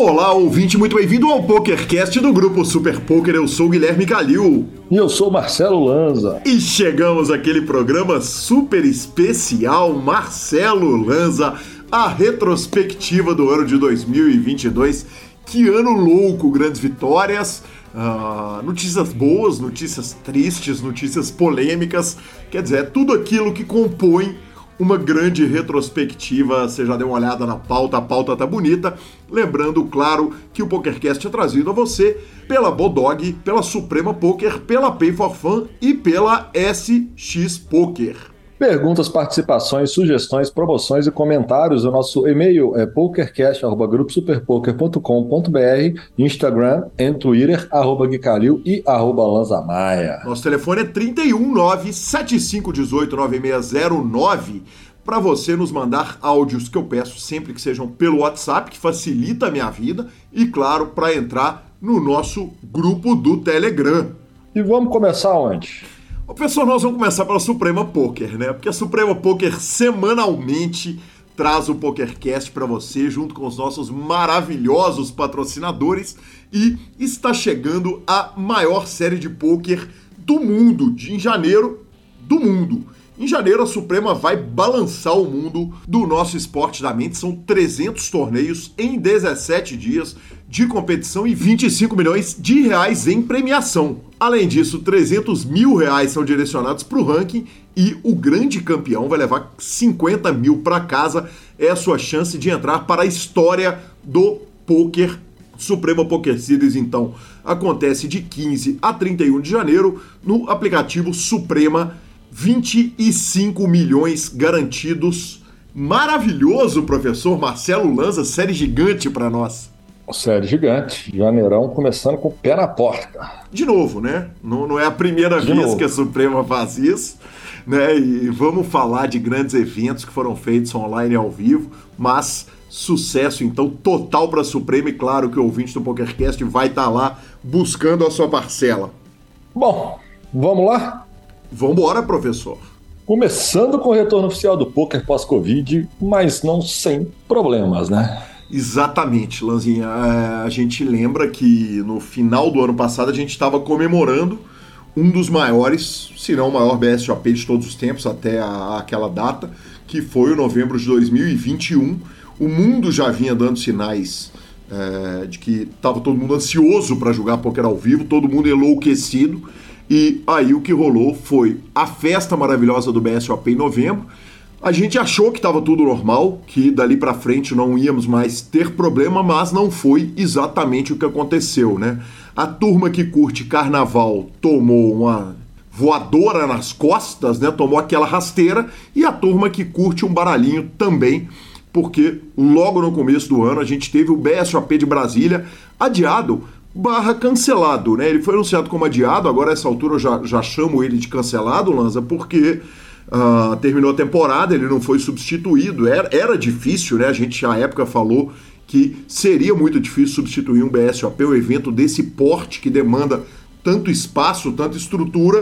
Olá, ouvinte, muito bem-vindo ao PokerCast do grupo Super Poker. Eu sou o Guilherme Calil. E eu sou Marcelo Lanza. E chegamos àquele programa super especial, Marcelo Lanza, a retrospectiva do ano de 2022. Que ano louco, grandes vitórias, uh, notícias boas, notícias tristes, notícias polêmicas. Quer dizer, é tudo aquilo que compõe uma grande retrospectiva. Você já deu uma olhada na pauta, a pauta tá bonita. Lembrando, claro, que o PokerCast é trazido a você pela Bodog, pela Suprema Poker, pela Pay for Fun e pela SX Poker. Perguntas, participações, sugestões, promoções e comentários. O nosso e-mail é pokercast.gruposuperpoker.com.br, Instagram e Twitter, arroba Guicalil e arroba Lanzamaia. Nosso telefone é 319 7518 9609 para você nos mandar áudios que eu peço sempre que sejam pelo WhatsApp, que facilita a minha vida, e claro, para entrar no nosso grupo do Telegram. E vamos começar onde? Pessoal, nós vamos começar pela Suprema Poker, né? Porque a Suprema Poker semanalmente traz o PokerCast para você junto com os nossos maravilhosos patrocinadores e está chegando a maior série de poker do mundo, de em janeiro do mundo. Em janeiro, a Suprema vai balançar o mundo do nosso esporte da mente. São 300 torneios em 17 dias de competição e 25 milhões de reais em premiação. Além disso, 300 mil reais são direcionados para o ranking e o grande campeão vai levar 50 mil para casa. É a sua chance de entrar para a história do poker Suprema Poker Series, então, acontece de 15 a 31 de janeiro no aplicativo Suprema 25 milhões garantidos. Maravilhoso, professor Marcelo Lanza, série gigante para nós. Série gigante, Janeirão começando com o pé na porta. De novo, né? Não, não é a primeira de vez novo. que a Suprema faz isso, né? E vamos falar de grandes eventos que foram feitos online e ao vivo, mas sucesso então total para a Suprema e claro que o ouvinte do PokerCast vai estar tá lá buscando a sua parcela. Bom, vamos lá? Vambora, professor. Começando com o retorno oficial do poker pós-Covid, mas não sem problemas, né? Exatamente, Lanzinha. É, a gente lembra que no final do ano passado a gente estava comemorando um dos maiores, se não o maior BSOP de todos os tempos até a, aquela data, que foi o novembro de 2021. O mundo já vinha dando sinais é, de que estava todo mundo ansioso para jogar poker ao vivo, todo mundo enlouquecido. E aí o que rolou foi a festa maravilhosa do BSOP em novembro. A gente achou que estava tudo normal, que dali para frente não íamos mais ter problema, mas não foi exatamente o que aconteceu, né? A turma que curte carnaval tomou uma voadora nas costas, né? Tomou aquela rasteira e a turma que curte um baralhinho também, porque logo no começo do ano a gente teve o BSOP de Brasília adiado barra cancelado, né? Ele foi anunciado como adiado, agora essa altura eu já, já chamo ele de cancelado, Lanza, porque uh, terminou a temporada, ele não foi substituído, era, era difícil, né? A gente à época falou que seria muito difícil substituir um BSOP, um evento desse porte que demanda tanto espaço, tanta estrutura.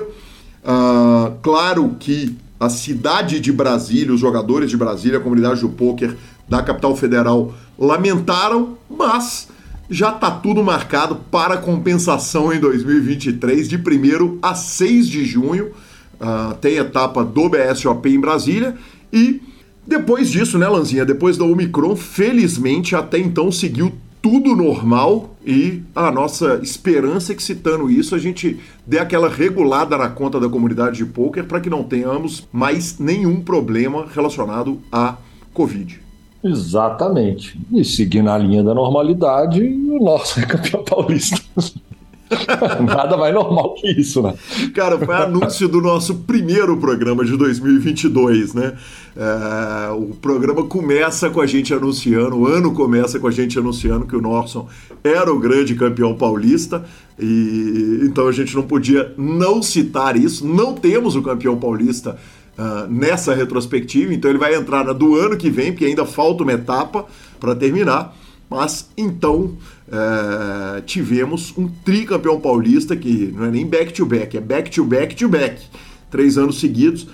Uh, claro que a cidade de Brasília, os jogadores de Brasília, a comunidade do poker da capital federal lamentaram, mas já está tudo marcado para compensação em 2023, de 1 a 6 de junho. Uh, tem etapa do BSOP em Brasília. E depois disso, né, Lanzinha? Depois da Omicron, felizmente até então seguiu tudo normal e a nossa esperança é que, citando isso, a gente dê aquela regulada na conta da comunidade de poker para que não tenhamos mais nenhum problema relacionado à Covid. Exatamente. E seguindo a linha da normalidade, o nosso é campeão paulista. Nada mais normal que isso, né? Cara, foi anúncio do nosso primeiro programa de 2022, né? É, o programa começa com a gente anunciando, o ano começa com a gente anunciando que o Norson era o grande campeão paulista, e então a gente não podia não citar isso. Não temos o campeão paulista uh, nessa retrospectiva, então ele vai entrar na do ano que vem, porque ainda falta uma etapa para terminar. Mas então uh, tivemos um tricampeão paulista que não é nem back-to-back, -back, é back-to-back-to-back, três anos seguidos.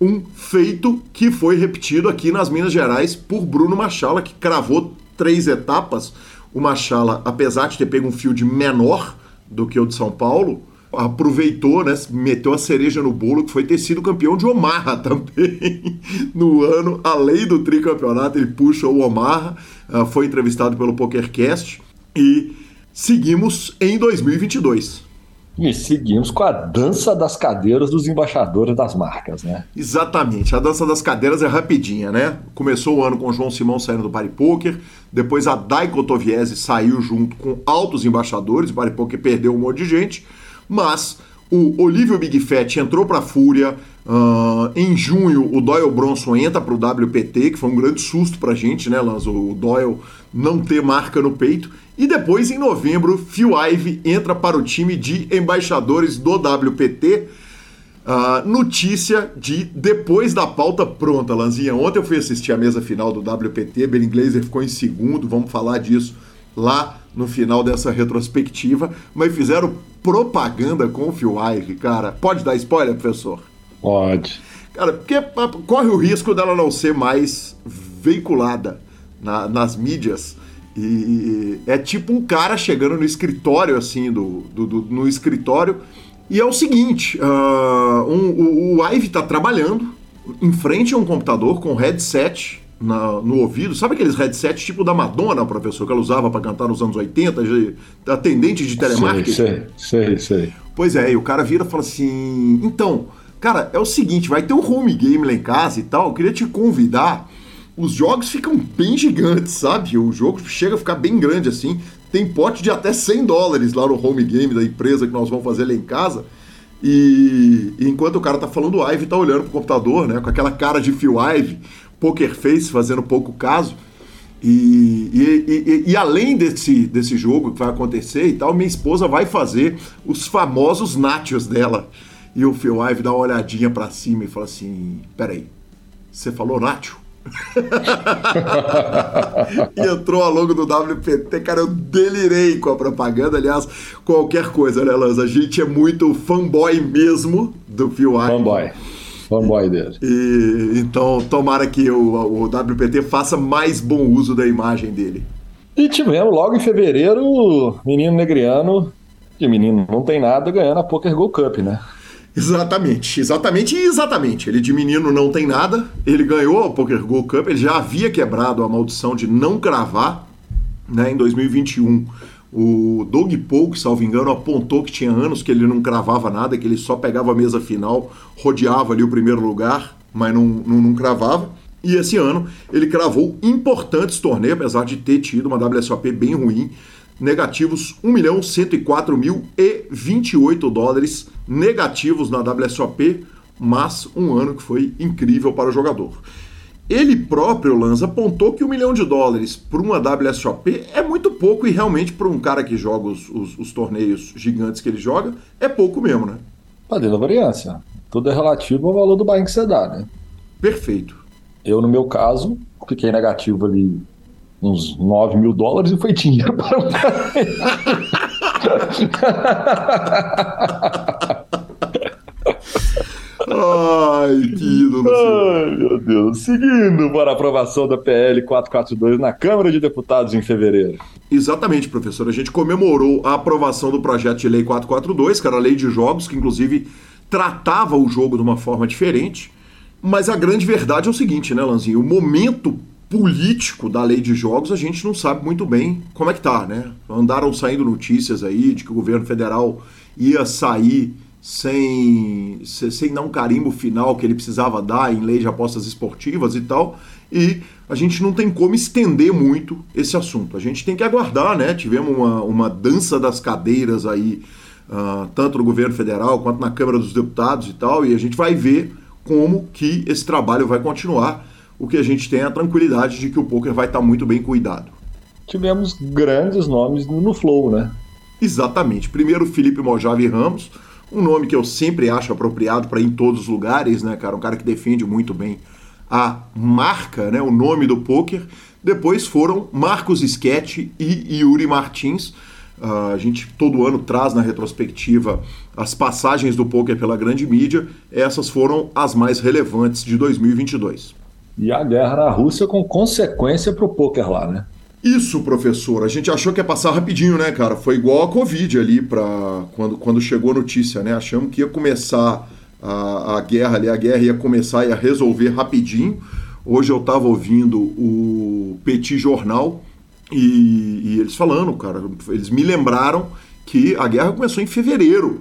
Um feito que foi repetido aqui nas Minas Gerais por Bruno Machala, que cravou três etapas. o Machala, apesar de ter pego um field menor do que o de São Paulo, aproveitou, né, meteu a cereja no bolo, que foi ter sido campeão de Omaha também no ano, além do tricampeonato, ele puxa o Omaha, uh, foi entrevistado pelo PokerCast e seguimos em 2022. E seguimos com a dança das cadeiras dos embaixadores das marcas, né? Exatamente. A dança das cadeiras é rapidinha, né? Começou o ano com o João Simão saindo do Pari Poker, depois a Dai Kotoviese saiu junto com altos embaixadores, o Pari Poker perdeu um monte de gente, mas o Olívio Big Fat entrou para a Fúria. Uh, em junho, o Doyle Bronson entra para o WPT, que foi um grande susto para a gente, né, Lanzo? O Doyle não ter marca no peito. E depois, em novembro, Phil Ive entra para o time de embaixadores do WPT. Uh, notícia de depois da pauta pronta, Lanzinha. Ontem eu fui assistir a mesa final do WPT, Ben Glazer ficou em segundo, vamos falar disso lá no final dessa retrospectiva, mas fizeram propaganda com o Phil Ive, cara. Pode dar spoiler, professor? Pode. Cara, porque corre o risco dela não ser mais veiculada na, nas mídias. E é tipo um cara chegando no escritório, assim, do, do, do no escritório. E é o seguinte: uh, um, o, o Ive tá trabalhando em frente a um computador com headset na, no ouvido. Sabe aqueles headsets tipo da Madonna, professor, que ela usava para cantar nos anos 80, atendente de telemarketing? Sei, sei, sei. Pois é, e o cara vira e fala assim: então, cara, é o seguinte, vai ter um home game lá em casa e tal, eu queria te convidar. Os jogos ficam bem gigantes, sabe? O jogo chega a ficar bem grande assim. Tem pote de até 100 dólares lá no home game da empresa que nós vamos fazer lá em casa. E, e enquanto o cara tá falando, o Ive tá olhando pro computador, né? Com aquela cara de Phil Ive Poker Face fazendo pouco caso. E, e, e, e, além desse, desse jogo que vai acontecer e tal, minha esposa vai fazer os famosos nachos dela. E o Phil Ive dá uma olhadinha para cima e fala assim: Peraí, você falou nacho? e entrou a logo do WPT, cara, eu delirei com a propaganda. Aliás, qualquer coisa, né, Lanza? A gente é muito fanboy mesmo do Phil Ive. Fanboy fanboy dele. E, então, tomara que o, o WPT faça mais bom uso da imagem dele. E tivemos logo em fevereiro, menino negriano, que menino não tem nada, ganhando a Poker Go Cup, né? Exatamente, exatamente e exatamente. Ele de menino não tem nada, ele ganhou a Poker Go Cup, ele já havia quebrado a maldição de não cravar né, em 2021. O Doug Polk, salvo engano, apontou que tinha anos que ele não cravava nada, que ele só pegava a mesa final, rodeava ali o primeiro lugar, mas não, não, não cravava. E esse ano ele cravou importantes torneios, apesar de ter tido uma WSOP bem ruim, negativos 1 milhão 104 mil e 28 dólares negativos na WSOP, mas um ano que foi incrível para o jogador. Ele próprio, Lanza, apontou que um milhão de dólares para uma WSOP é muito pouco e realmente para um cara que joga os, os, os, torneios gigantes que ele joga, é pouco mesmo, né? Padre da variância. Tudo é relativo ao valor do buy que você dá, né? Perfeito. Eu, no meu caso, fiquei negativo ali uns 9 mil dólares e foi dinheiro para um cara. Ai, que ídolo. Ai, meu Deus. Seguindo para a aprovação da PL 442 na Câmara de Deputados em fevereiro. Exatamente, professor. A gente comemorou a aprovação do projeto de lei 442, que era a lei de jogos, que inclusive tratava o jogo de uma forma diferente. Mas a grande verdade é o seguinte, né, Lanzinho? O momento político da lei de jogos a gente não sabe muito bem como é que tá, né? Andaram saindo notícias aí de que o governo federal ia sair sem, sem dar um carimbo final que ele precisava dar em lei de apostas esportivas e tal. E a gente não tem como estender muito esse assunto. A gente tem que aguardar, né? Tivemos uma, uma dança das cadeiras aí, uh, tanto no governo federal quanto na Câmara dos Deputados e tal, e a gente vai ver como que esse trabalho vai continuar. O que a gente tem é a tranquilidade de que o poker vai estar muito bem cuidado. Tivemos grandes nomes no Flow, né? Exatamente. Primeiro, Felipe Mojave Ramos, um nome que eu sempre acho apropriado para ir em todos os lugares, né, cara? Um cara que defende muito bem a marca, né, o nome do poker. Depois foram Marcos Sketch e Yuri Martins. Uh, a gente todo ano traz na retrospectiva as passagens do poker pela grande mídia. Essas foram as mais relevantes de 2022. E a guerra na Rússia com consequência para o poker lá, né? Isso, professor. A gente achou que ia passar rapidinho, né, cara? Foi igual a Covid ali para quando, quando chegou a notícia, né? Achamos que ia começar a, a guerra ali, a guerra ia começar e ia resolver rapidinho. Hoje eu estava ouvindo o Petit Jornal e, e, eles falando, cara, eles me lembraram que a guerra começou em fevereiro.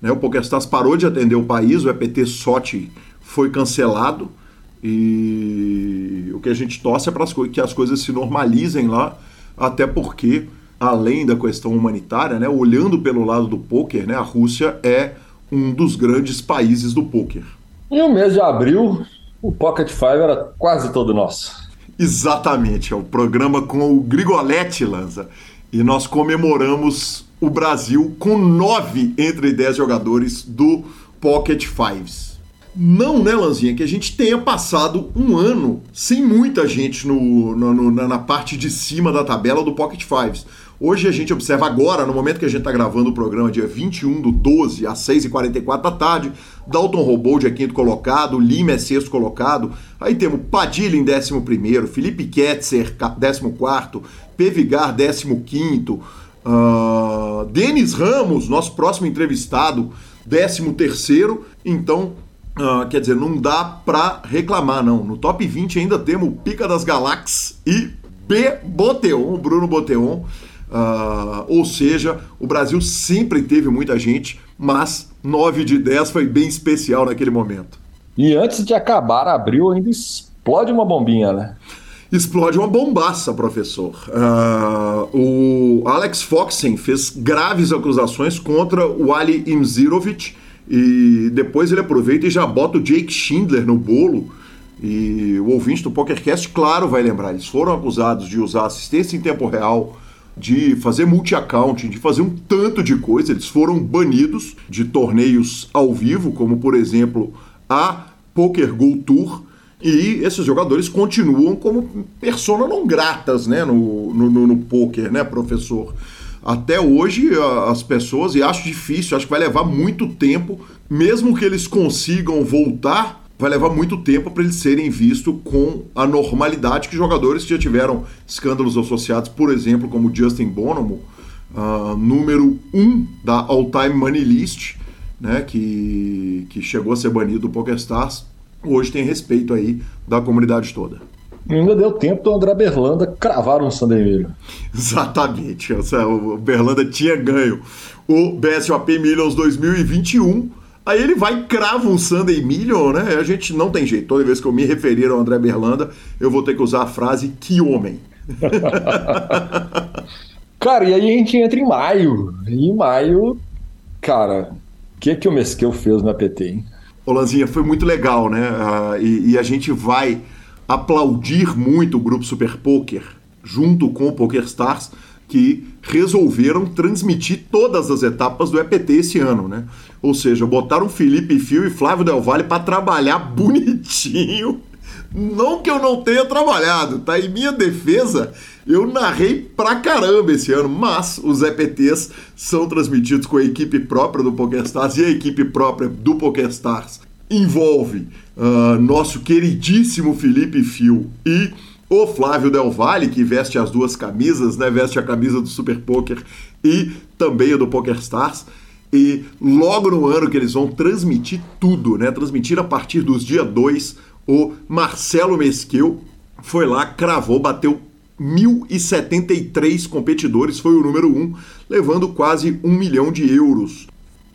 Né? O PokerStars parou de atender o país, o EPT SOT foi cancelado e o que a gente torce é para que as coisas se normalizem lá, até porque, além da questão humanitária, né, olhando pelo lado do poker, né, a Rússia é um dos grandes países do poker. E o mês de abril, o Pocket Five era quase todo nosso. Exatamente, é o programa com o Grigoletti, Lanza. E nós comemoramos o Brasil com nove entre dez jogadores do Pocket Fives. Não, né, Lanzinha, que a gente tenha passado um ano sem muita gente no, no, no na parte de cima da tabela do Pocket Fives. Hoje a gente observa agora, no momento que a gente está gravando o programa, dia 21 do 12, às 6h44 da tarde, Dalton Robold é quinto colocado, Lima é sexto colocado, aí temos Padilha em décimo primeiro, Felipe Ketzer, décimo quarto, Pevigar, décimo quinto, uh, Denis Ramos, nosso próximo entrevistado, décimo terceiro, então Uh, quer dizer, não dá pra reclamar, não. No top 20 ainda temos o Pica das Galáxias e B. Boteon, Bruno Boteon. Uh, ou seja, o Brasil sempre teve muita gente, mas 9 de 10 foi bem especial naquele momento. E antes de acabar abril, ainda explode uma bombinha, né? Explode uma bombaça, professor. Uh, o Alex Foxen fez graves acusações contra o Ali Imzirovic e depois ele aproveita e já bota o Jake Schindler no bolo. E o ouvinte do PokerCast, claro, vai lembrar. Eles foram acusados de usar assistência em tempo real, de fazer multi-accounting, de fazer um tanto de coisa. Eles foram banidos de torneios ao vivo, como por exemplo a Poker Go Tour. E esses jogadores continuam como persona não gratas né, no, no, no, no poker, né, professor? Até hoje as pessoas, e acho difícil, acho que vai levar muito tempo, mesmo que eles consigam voltar, vai levar muito tempo para eles serem vistos com a normalidade que jogadores que já tiveram escândalos associados, por exemplo, como Justin Bonomo, uh, número 1 um da All Time Money List, né, que, que chegou a ser banido do PokerStars, hoje tem respeito aí da comunidade toda. Ainda deu tempo do André Berlanda cravar um Sandemilho. Exatamente. O Berlanda tinha ganho o BSOP Millions 2021. Aí ele vai e crava um Sunday Million, né? A gente não tem jeito. Toda vez que eu me referir ao André Berlanda, eu vou ter que usar a frase que homem. cara, e aí a gente entra em maio. E em maio, cara, o que, que o Mesquil fez no APT, hein? Ô, Lanzinha, foi muito legal, né? Uh, e, e a gente vai aplaudir muito o grupo Super Poker, junto com o PokerStars, que resolveram transmitir todas as etapas do EPT esse ano, né? Ou seja, botaram Felipe Fio e Flávio Del Valle para trabalhar bonitinho. Não que eu não tenha trabalhado, tá? Em minha defesa, eu narrei pra caramba esse ano, mas os EPTs são transmitidos com a equipe própria do PokerStars e a equipe própria do PokerStars envolve uh, nosso queridíssimo Felipe Fio e o Flávio Del Valle, que veste as duas camisas, né? Veste a camisa do Super Poker e também a do Poker Stars. E logo no ano que eles vão transmitir tudo, né? Transmitir a partir dos dia 2, o Marcelo Mesquil foi lá, cravou, bateu 1.073 competidores, foi o número 1, um, levando quase um milhão de euros.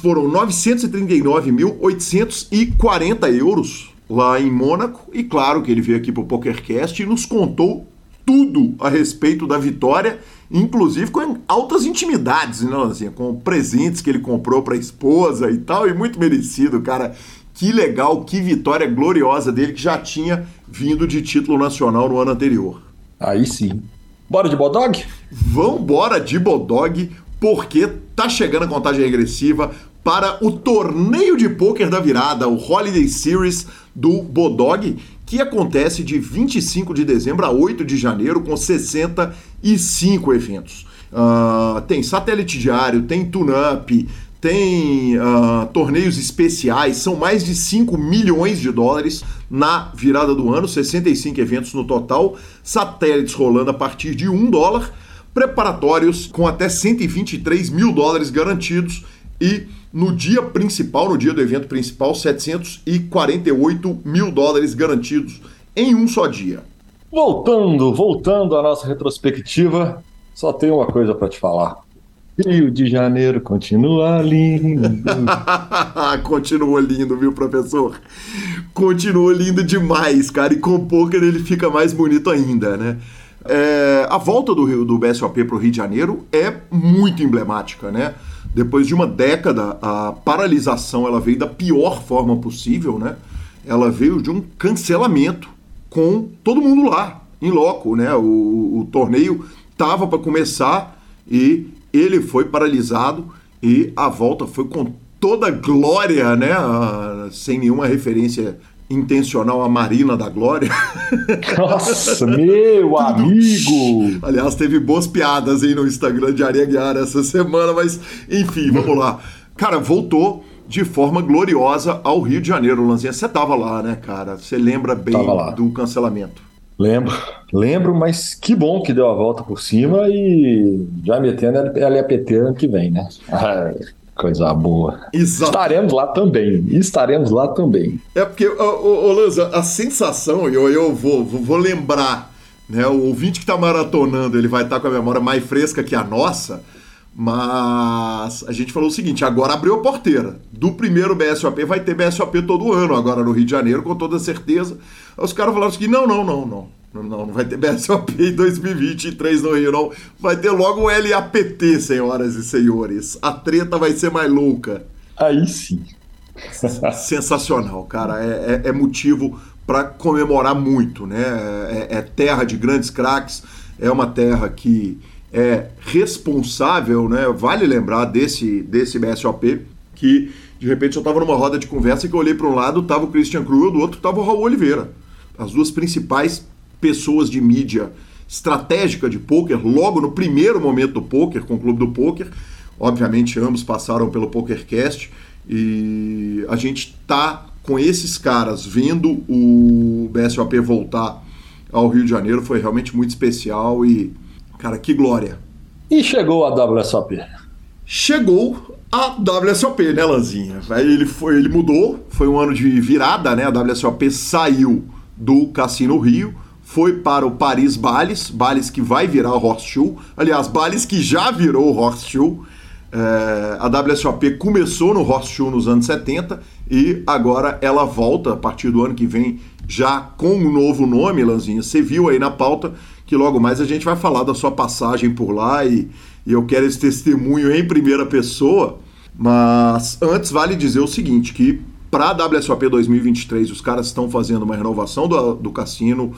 Foram 939.840 euros lá em Mônaco. E claro que ele veio aqui para o PokerCast e nos contou tudo a respeito da vitória, inclusive com altas intimidades, né? Com presentes que ele comprou para a esposa e tal, e muito merecido, cara. Que legal, que vitória gloriosa dele, que já tinha vindo de título nacional no ano anterior. Aí sim. Bora de Bodog? Vambora de Bodog, porque tá chegando a contagem regressiva para o torneio de pôquer da virada, o Holiday Series do Bodog, que acontece de 25 de dezembro a 8 de janeiro, com 65 eventos. Uh, tem satélite diário, tem tune-up, tem uh, torneios especiais, são mais de 5 milhões de dólares na virada do ano, 65 eventos no total, satélites rolando a partir de 1 dólar, preparatórios com até 123 mil dólares garantidos e no dia principal, no dia do evento principal, 748 mil dólares garantidos em um só dia. Voltando, voltando à nossa retrospectiva, só tenho uma coisa para te falar. Rio de Janeiro continua lindo. continua lindo, viu, professor? Continua lindo demais, cara. E com o poker ele fica mais bonito ainda, né? É, a volta do, Rio, do BSOP para o Rio de Janeiro é muito emblemática, né? Depois de uma década, a paralisação ela veio da pior forma possível, né? Ela veio de um cancelamento com todo mundo lá, em loco, né? O, o torneio tava para começar e ele foi paralisado e a volta foi com toda glória, né? Ah, sem nenhuma referência intencional à Marina da Glória. Nossa, meu amigo! Aliás, teve boas piadas aí no Instagram de Aria Guiara essa semana, mas enfim, vamos lá. Cara, voltou de forma gloriosa ao Rio de Janeiro, Lanzinha. Você tava lá, né, cara? Você lembra bem do cancelamento. Lembro, lembro, mas que bom que deu a volta por cima e já metendo LAPT ano que vem, né? coisa boa. Exato. Estaremos lá também. Estaremos lá também. É porque, ô, ô, Lanza, a sensação, eu, eu vou, vou, vou lembrar, né? O ouvinte que está maratonando, ele vai estar tá com a memória mais fresca que a nossa. Mas a gente falou o seguinte: agora abriu a porteira. Do primeiro BSOP vai ter BSOP todo ano, agora no Rio de Janeiro, com toda certeza. Os caras falaram assim: não, não, não, não. Não, não vai ter BSOP em 2023 no Rio, não. Vai ter logo o LAPT, senhoras e senhores. A treta vai ser mais louca. Aí sim. Sensacional, cara. É, é, é motivo para comemorar muito, né? É, é terra de grandes craques. É uma terra que é responsável, né? Vale lembrar desse, desse BSOP que de repente eu estava numa roda de conversa que eu olhei para um lado, tava o Christian Cruel, do outro tava o Raul Oliveira. As duas principais pessoas de mídia estratégica de poker, logo no primeiro momento do poker, com o Clube do Poker. Obviamente ambos passaram pelo PokerCast e a gente tá com esses caras vendo o BSOP voltar ao Rio de Janeiro foi realmente muito especial e Cara, que glória. E chegou a WSOP? Chegou a WSOP, né, Lanzinha? Ele, foi, ele mudou, foi um ano de virada, né? A WSOP saiu do Cassino Rio, foi para o Paris Bales, Bales que vai virar o Horseshoe. Aliás, Bales que já virou o Horseshoe. É, a WSOP começou no Horseshoe nos anos 70 e agora ela volta a partir do ano que vem já com um novo nome, Lanzinha. Você viu aí na pauta que logo mais a gente vai falar da sua passagem por lá e, e eu quero esse testemunho em primeira pessoa. Mas antes vale dizer o seguinte, que para a WSOP 2023 os caras estão fazendo uma renovação do, do cassino,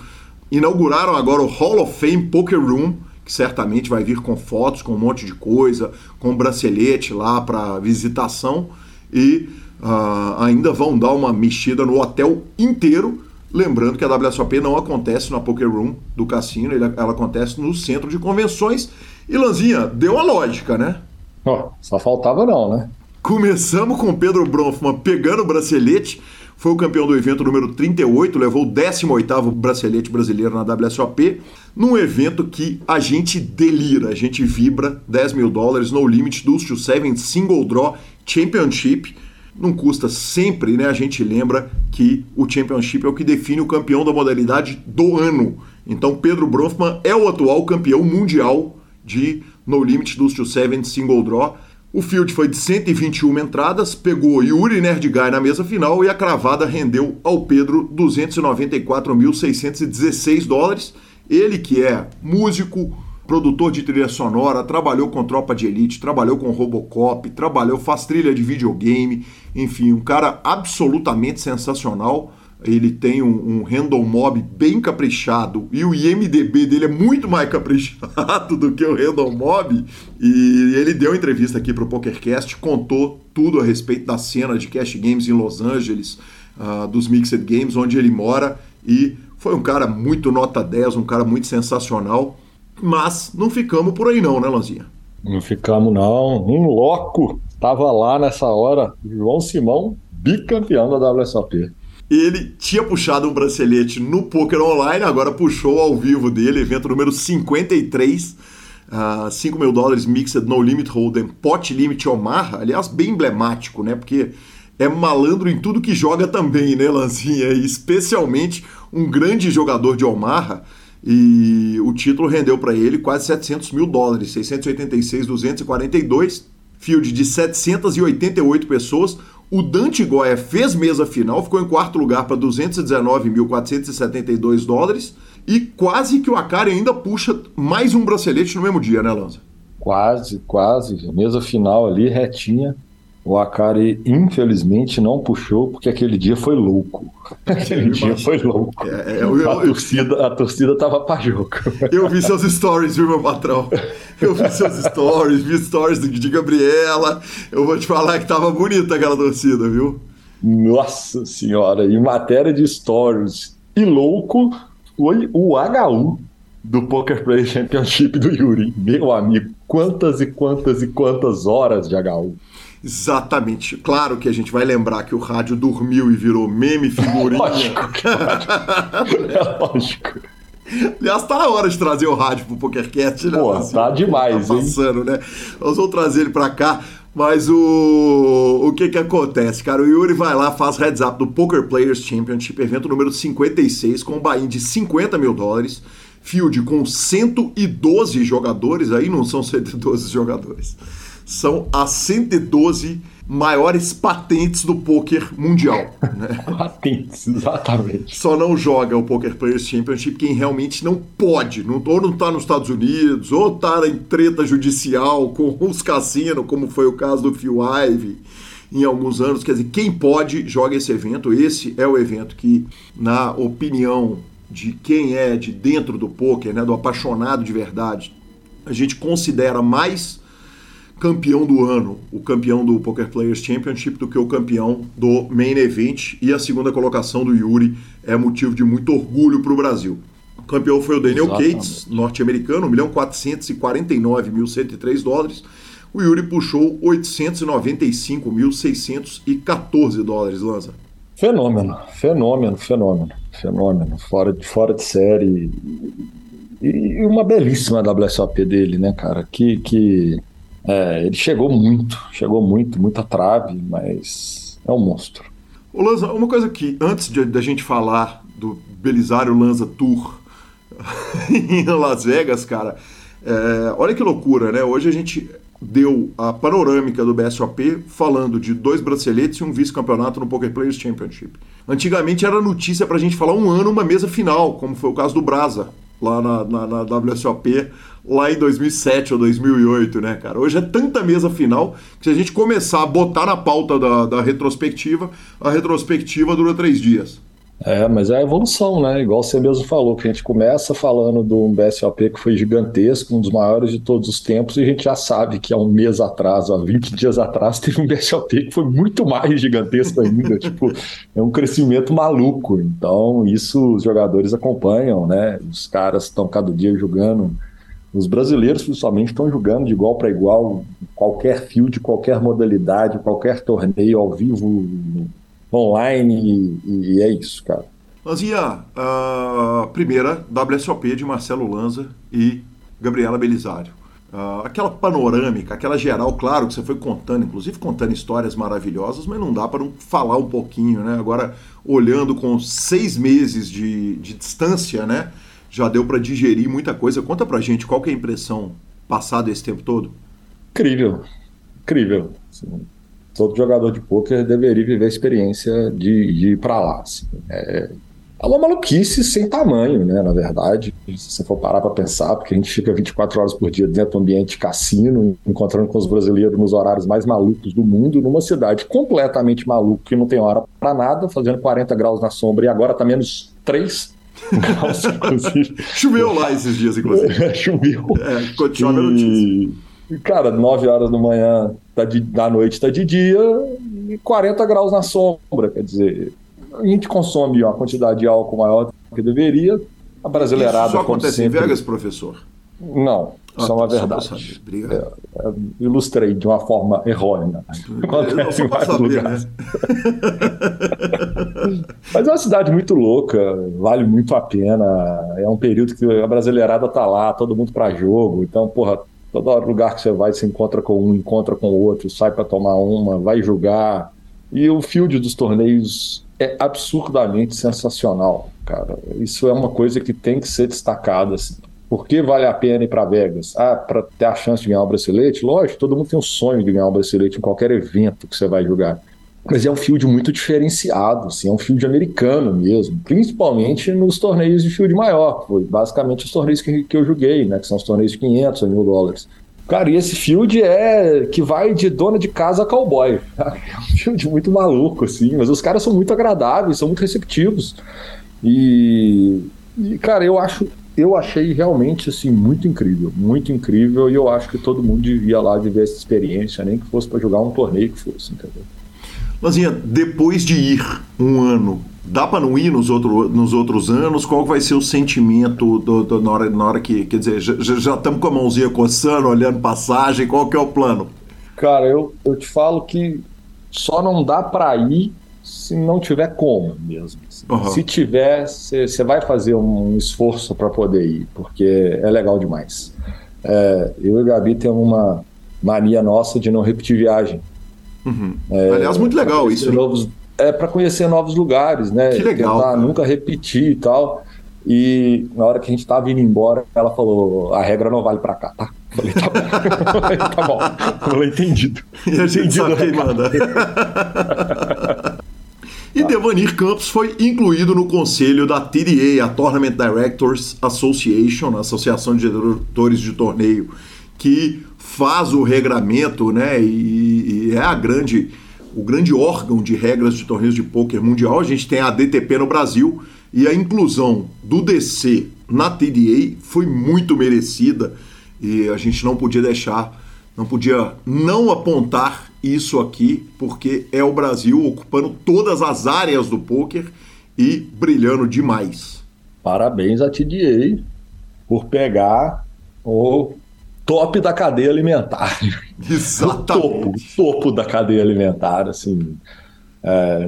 inauguraram agora o Hall of Fame Poker Room, que certamente vai vir com fotos, com um monte de coisa, com bracelete lá para visitação e uh, ainda vão dar uma mexida no hotel inteiro Lembrando que a WSOP não acontece na Poker Room do cassino, ela acontece no centro de convenções. E Lanzinha, deu a lógica, né? Oh, só faltava não, né? Começamos com Pedro Bronfman pegando o bracelete, foi o campeão do evento número 38, levou o 18º bracelete brasileiro na WSOP, num evento que a gente delira, a gente vibra, 10 mil dólares, no limit, dos to 7 single draw championship, não custa sempre, né? A gente lembra que o Championship é o que define o campeão da modalidade do ano. Então, Pedro Bronfman é o atual campeão mundial de No Limit dos to Seven Single Draw. O field foi de 121 entradas, pegou Yuri Nerdguy na mesa final e a cravada rendeu ao Pedro 294.616 dólares. Ele que é músico, produtor de trilha sonora, trabalhou com Tropa de Elite, trabalhou com Robocop, trabalhou, faz trilha de videogame, enfim, um cara absolutamente sensacional. Ele tem um, um random mob bem caprichado e o IMDB dele é muito mais caprichado do que o random mob. E ele deu entrevista aqui para o PokerCast, contou tudo a respeito da cena de cash games em Los Angeles, uh, dos Mixed Games, onde ele mora. E foi um cara muito nota 10, um cara muito sensacional. Mas não ficamos por aí não, né, Lanzinha? Não ficamos, não. Um loco. Tava lá nessa hora. João Simão, bicampeão da WSOP. Ele tinha puxado um bracelete no Poker Online, agora puxou ao vivo dele, evento número 53. Uh, 5 mil dólares Mixed No Limit Hold'em Pot Limit Omaha. Aliás, bem emblemático, né? Porque é malandro em tudo que joga também, né, Lanzinha? Especialmente um grande jogador de Omaha. E o título rendeu para ele quase 700 mil dólares, 686,242. Field de 788 pessoas. O Dante Goya fez mesa final, ficou em quarto lugar para 219.472 dólares. E quase que o Akari ainda puxa mais um bracelete no mesmo dia, né, Lanza? Quase, quase. Mesa final ali, retinha. O Akari, infelizmente, não puxou, porque aquele dia foi louco. Aquele dia foi louco. É, é, eu, eu, a, torcida, a torcida tava pra jogo. Eu vi seus stories, viu, meu patrão? Eu vi seus stories, vi stories de Gabriela. Eu vou te falar que tava bonita aquela torcida, viu? Nossa senhora, em matéria de stories e louco, foi o HU do Poker Play Championship do Yuri. Meu amigo, quantas e quantas e quantas horas de HU. Exatamente. Claro que a gente vai lembrar que o rádio dormiu e virou meme figurinha. lógico. é lógico. Aliás, tá na hora de trazer o rádio pro PokerCast, né? Pô, assim, tá demais, tá passando, hein? né? Nós vamos trazer ele pra cá. Mas o, o que que acontece, cara? O Yuri vai lá, faz heads up do Poker Players Championship, evento número 56, com um buy de 50 mil dólares. Field com 112 jogadores, aí não são 112 jogadores são as 112 maiores patentes do poker mundial. Né? patentes, exatamente. Só não joga o Poker Players Championship quem realmente não pode, não, ou não está nos Estados Unidos, ou está em treta judicial com os cassinos, como foi o caso do Phil Ivey em alguns anos. Quer dizer, quem pode joga esse evento. Esse é o evento que, na opinião de quem é de dentro do poker, né, do apaixonado de verdade, a gente considera mais campeão do ano, o campeão do Poker Players Championship, do que o campeão do Main Event. E a segunda colocação do Yuri é motivo de muito orgulho para o Brasil. O campeão foi o Daniel Exatamente. Cates, norte-americano, 1 milhão 449.103 dólares. O Yuri puxou 895.614 dólares, Lanza. Fenômeno, fenômeno, fenômeno, fenômeno. Fora de, fora de série. E uma belíssima WSOP dele, né, cara? Que, que é, ele chegou muito, chegou muito, muita trave, mas é um monstro. Ô Lanza, uma coisa que antes da gente falar do Belisário Lanza Tour em Las Vegas, cara, é, olha que loucura, né? Hoje a gente deu a panorâmica do BSOP falando de dois braceletes e um vice-campeonato no Poker Players Championship. Antigamente era notícia pra gente falar um ano uma mesa final, como foi o caso do Brasa, lá na, na, na WSOP lá em 2007 ou 2008, né, cara? Hoje é tanta mesa final que se a gente começar a botar na pauta da, da retrospectiva, a retrospectiva dura três dias. É, mas é a evolução, né? Igual você mesmo falou, que a gente começa falando um BSOP que foi gigantesco, um dos maiores de todos os tempos, e a gente já sabe que há um mês atrás, há 20 dias atrás, teve um BSOP que foi muito mais gigantesco ainda. tipo, é um crescimento maluco. Então, isso os jogadores acompanham, né? Os caras estão cada dia jogando os brasileiros, principalmente, estão jogando de igual para igual, qualquer field, qualquer modalidade, qualquer torneio ao vivo, online, e, e é isso, cara. Lanzinha, a primeira WSOP de Marcelo Lanza e Gabriela Belisário. Aquela panorâmica, aquela geral, claro que você foi contando, inclusive contando histórias maravilhosas, mas não dá para não falar um pouquinho, né? Agora, olhando com seis meses de, de distância, né? Já deu para digerir muita coisa. Conta pra gente qual que é a impressão passada esse tempo todo. Incrível, incrível. Assim, todo jogador de pôquer deveria viver a experiência de, de ir para lá. Assim. É, é uma maluquice sem tamanho, né? Na verdade, se você for parar para pensar, porque a gente fica 24 horas por dia dentro do ambiente de cassino, encontrando com os brasileiros nos horários mais malucos do mundo, numa cidade completamente maluca, que não tem hora para nada, fazendo 40 graus na sombra e agora tá menos 3 nossa, inclusive. Choveu lá esses dias, inclusive. Choveu. É, continua e... a notícia. Cara, 9 horas da manhã tá de, da noite tá de dia e 40 graus na sombra. Quer dizer, a gente consome uma quantidade de álcool maior do que deveria. A brasileirada. Isso só acontece sempre... em Vegas, professor? Não. É uma tá, verdade. É, é, ilustrei de uma forma errônea. Acontece em vários lugares. Né? Mas é uma cidade muito louca, vale muito a pena. É um período que a brasileirada tá lá, todo mundo para jogo. Então, porra, todo lugar que você vai, você encontra com um, encontra com o outro, sai para tomar uma, vai jogar. E o field dos torneios é absurdamente sensacional, cara. Isso é uma coisa que tem que ser destacada. Assim. Por que vale a pena ir para Vegas? Ah, para ter a chance de ganhar um bracelete? Lógico, todo mundo tem um sonho de ganhar um bracelete em qualquer evento que você vai jogar. Mas é um field muito diferenciado, assim, é um field americano mesmo, principalmente nos torneios de field maior, foi basicamente os torneios que, que eu joguei, né, que são os torneios de 500 a mil dólares. Cara, e esse field é que vai de dona de casa a cowboy. É um field muito maluco, assim, mas os caras são muito agradáveis, são muito receptivos. E, e cara, eu acho eu achei realmente assim muito incrível, muito incrível, e eu acho que todo mundo devia lá viver essa experiência, nem que fosse para jogar um torneio que fosse, entendeu? Lazinha, depois de ir um ano, dá para não ir nos, outro, nos outros anos? Qual vai ser o sentimento do, do, na, hora, na hora que, quer dizer, já estamos com a mãozinha coçando, olhando passagem, qual que é o plano? Cara, eu, eu te falo que só não dá para ir se não tiver como mesmo. Uhum. Se tiver, você vai fazer um esforço para poder ir, porque é legal demais. É, eu e a Gabi temos uma mania nossa de não repetir viagem. Uhum. É, Aliás, muito legal isso. Novos, é para conhecer novos lugares, né? Que legal. Tentar nunca repetir e tal. E na hora que a gente estava indo embora, ela falou: a regra não vale para cá, tá? Falei, tá bom. tá bom. Falei, entendido. E a gente entendido sabe quem manda. E Devanir Campos foi incluído no conselho da TDA, a Tournament Directors Association, a Associação de Diretores de Torneio, que faz o regramento, né? E, e é a grande, o grande órgão de regras de torneios de pôquer mundial. A gente tem a DTP no Brasil e a inclusão do DC na TDA foi muito merecida e a gente não podia deixar, não podia não apontar isso aqui, porque é o Brasil ocupando todas as áreas do poker e brilhando demais. Parabéns a TDA por pegar o top da cadeia alimentar. Exatamente. O topo, topo da cadeia alimentar, assim. É,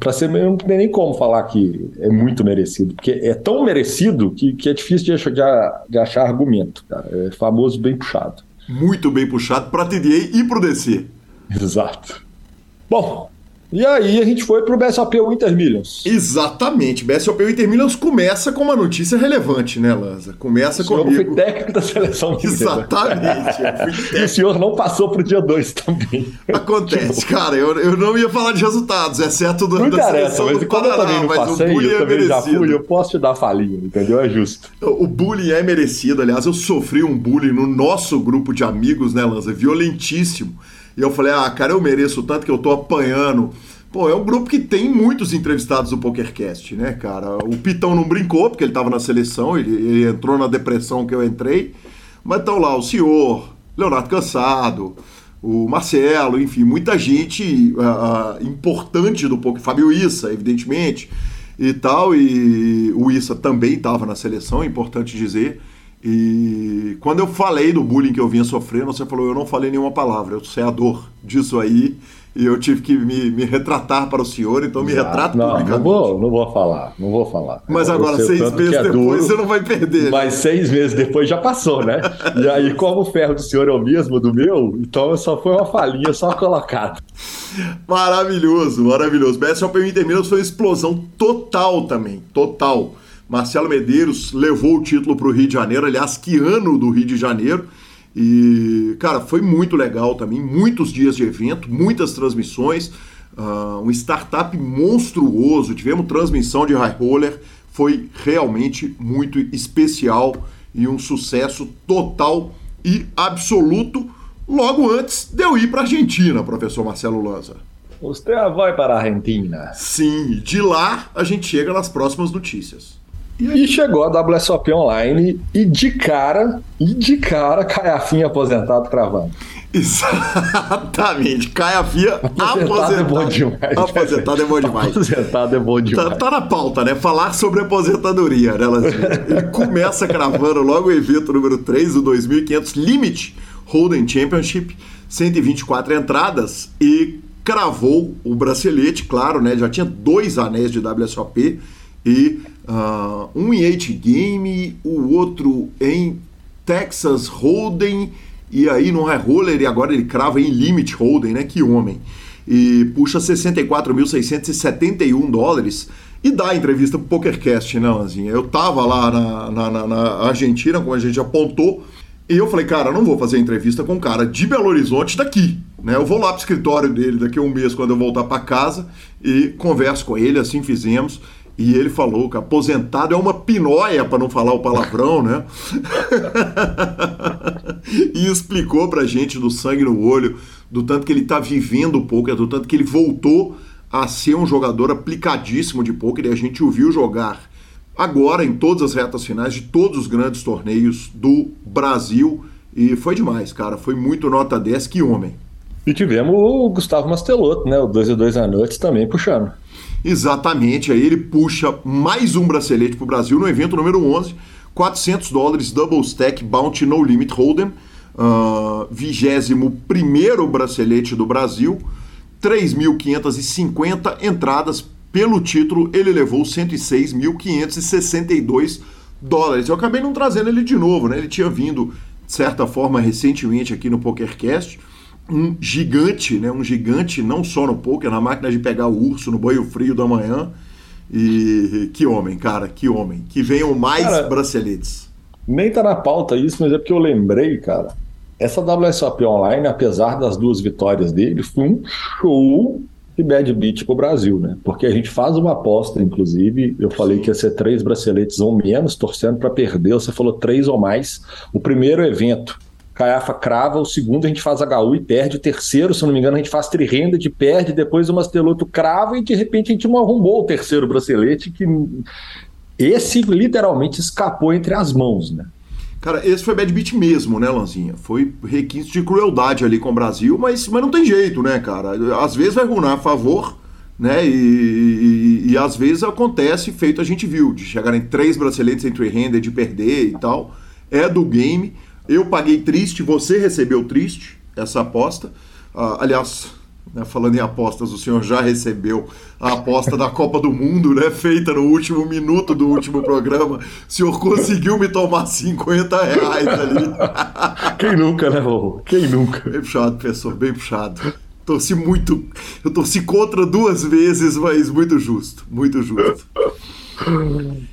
para ser não tem nem como falar que é muito merecido, porque é tão merecido que, que é difícil de achar, de, de achar argumento, cara. É famoso bem puxado. Muito bem puxado para TDA e para o DC. Exato. Bom, e aí a gente foi pro BSOP Winter Millions. Exatamente. BSOP Winter Millions começa com uma notícia relevante, né, Lanza? Começa o senhor comigo. foi técnico da seleção Exatamente. e o senhor não passou pro dia 2 também. Acontece, cara. Eu, eu não ia falar de resultados, exceto do, não da seleção mas do como eu também não passei, eu é também já fui, eu posso te dar falinha, entendeu? É justo. O bullying é merecido. Aliás, eu sofri um bullying no nosso grupo de amigos, né, Lanza? Violentíssimo e eu falei, ah, cara, eu mereço tanto que eu tô apanhando. Pô, é um grupo que tem muitos entrevistados do PokerCast, né, cara? O Pitão não brincou, porque ele tava na seleção, ele, ele entrou na depressão que eu entrei. Mas estão lá o senhor, Leonardo Cansado, o Marcelo, enfim, muita gente uh, importante do poker. Fábio Issa, evidentemente, e tal. E o Issa também estava na seleção, é importante dizer. E quando eu falei do bullying que eu vinha sofrendo, você falou, eu não falei nenhuma palavra, eu sei a dor disso aí, e eu tive que me, me retratar para o senhor, então me Exato. retrato não, Não vou, não vou falar, não vou falar. Mas agora, seis meses é depois, duro, você não vai perder. Né? Mas seis meses depois já passou, né? e aí, como o ferro do senhor é o mesmo do meu, então só foi uma falinha só colocada. Maravilhoso, maravilhoso. BSOP Inter Minas foi uma explosão total também, total. Marcelo Medeiros levou o título para o Rio de Janeiro, aliás, que ano do Rio de Janeiro. E, cara, foi muito legal também. Muitos dias de evento, muitas transmissões. Uh, um startup monstruoso. Tivemos transmissão de high roller. Foi realmente muito especial e um sucesso total e absoluto. Logo antes de eu ir para a Argentina, professor Marcelo Lanza. Você vai para a Argentina? Sim, de lá a gente chega nas próximas notícias. E chegou a WSOP Online e de cara, e de cara, Caiafinha aposentado cravando. Exatamente. Caia Fia aposentado. Aposentado é bom demais. Aposentado é bom demais. Aposentado é bom demais. Tá, tá na pauta, né? Falar sobre aposentadoria, né, Ele começa cravando logo o evento número 3, o 2500 Limit Hold'em Championship, 124 entradas e cravou o bracelete, claro, né? Já tinha dois anéis de WSOP e uh, um em 8 Game, o outro em Texas Hold'em e aí no High Roller e agora ele crava em Limit Hold'em, né? Que homem. E puxa 64.671 dólares e dá entrevista pro PokerCast, né, Lanzinha? Eu tava lá na, na, na, na Argentina, como a gente apontou, e eu falei, cara, eu não vou fazer entrevista com um cara de Belo Horizonte daqui, né? Eu vou lá pro escritório dele daqui a um mês quando eu voltar para casa e converso com ele, assim fizemos. E ele falou que aposentado é uma pinóia, para não falar o palavrão, né? e explicou pra gente do sangue no olho, do tanto que ele tá vivendo o poker, do tanto que ele voltou a ser um jogador aplicadíssimo de poker e a gente o viu jogar agora em todas as retas finais de todos os grandes torneios do Brasil. E foi demais, cara. Foi muito nota 10, que homem. E tivemos o Gustavo Mastelotto, né? O 2 e 2 à noite também puxando. Exatamente, aí ele puxa mais um bracelete para o Brasil no evento número 11, 400 dólares Double Stack Bounty No Limit Hold'em, uh, 21 bracelete do Brasil, 3.550 entradas pelo título, ele levou 106.562 dólares. Eu acabei não trazendo ele de novo, né? Ele tinha vindo, de certa forma, recentemente aqui no PokerCast, um gigante, né? Um gigante não só no poker, na máquina de pegar o urso no banho frio da manhã. E que homem, cara, que homem. Que venham mais cara, braceletes. Nem tá na pauta isso, mas é porque eu lembrei, cara. Essa WSOP Online, apesar das duas vitórias dele, foi um show de bad beat pro Brasil, né? Porque a gente faz uma aposta, inclusive, eu falei que ia ser três braceletes ou menos, torcendo para perder, você falou três ou mais. O primeiro evento Caiafa crava, o segundo a gente faz HU e perde, o terceiro, se não me engano, a gente faz trirenda de perde, depois o Masteloto crava e de repente a gente arrumou o terceiro bracelete, que esse literalmente escapou entre as mãos, né? Cara, esse foi bad beat mesmo, né, Lanzinha? Foi requinte de crueldade ali com o Brasil, mas, mas não tem jeito, né, cara? Às vezes vai runar a favor, né? E, e, e, às vezes acontece, feito a gente viu, de chegar em três braceletes entre renda, de perder e tal. É do game. Eu paguei triste, você recebeu triste essa aposta. Ah, aliás, né, falando em apostas, o senhor já recebeu a aposta da Copa do Mundo, né? Feita no último minuto do último programa. O senhor conseguiu me tomar 50 reais ali. Quem nunca, né, vô? Quem nunca? Bem puxado, professor, bem puxado. Torci muito. Eu torci contra duas vezes, mas muito justo. Muito justo.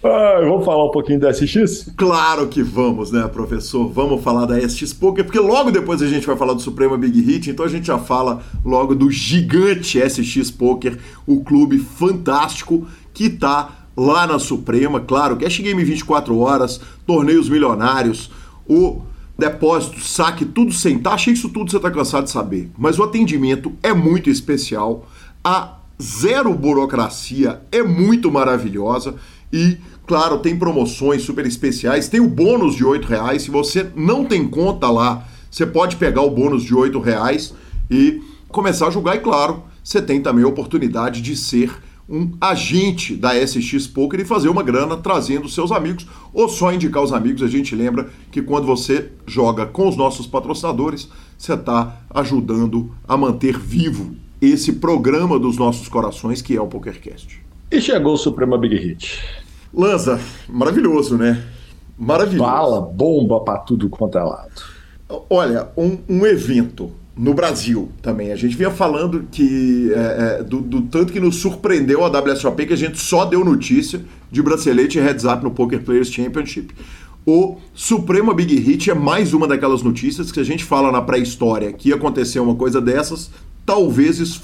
Ah, vamos falar um pouquinho da SX? Claro que vamos, né, professor? Vamos falar da SX Poker, porque logo depois a gente vai falar do Suprema Big Hit, então a gente já fala logo do gigante SX Poker, o clube fantástico que tá lá na Suprema, claro, Cash Game 24 horas, torneios milionários, o depósito, saque, tudo sem taxa, isso tudo você tá cansado de saber. Mas o atendimento é muito especial, a zero burocracia, é muito maravilhosa e, claro, tem promoções super especiais. Tem o bônus de R$ reais. Se você não tem conta lá, você pode pegar o bônus de R$ reais e começar a jogar. E, claro, você tem também a oportunidade de ser um agente da SX Poker e fazer uma grana trazendo seus amigos ou só indicar os amigos. A gente lembra que quando você joga com os nossos patrocinadores, você está ajudando a manter vivo esse programa dos nossos corações que é o PokerCast. E chegou o Suprema Big Hit. Lanza, maravilhoso, né? Maravilhoso. Bala, bomba para tudo quanto é lado. Olha, um, um, evento no Brasil também. A gente vinha falando que é, é, do, do, tanto que nos surpreendeu a WSOP que a gente só deu notícia de bracelete e heads up no Poker Players Championship. O Suprema Big Hit é mais uma daquelas notícias que a gente fala na pré-história que ia acontecer uma coisa dessas talvez isso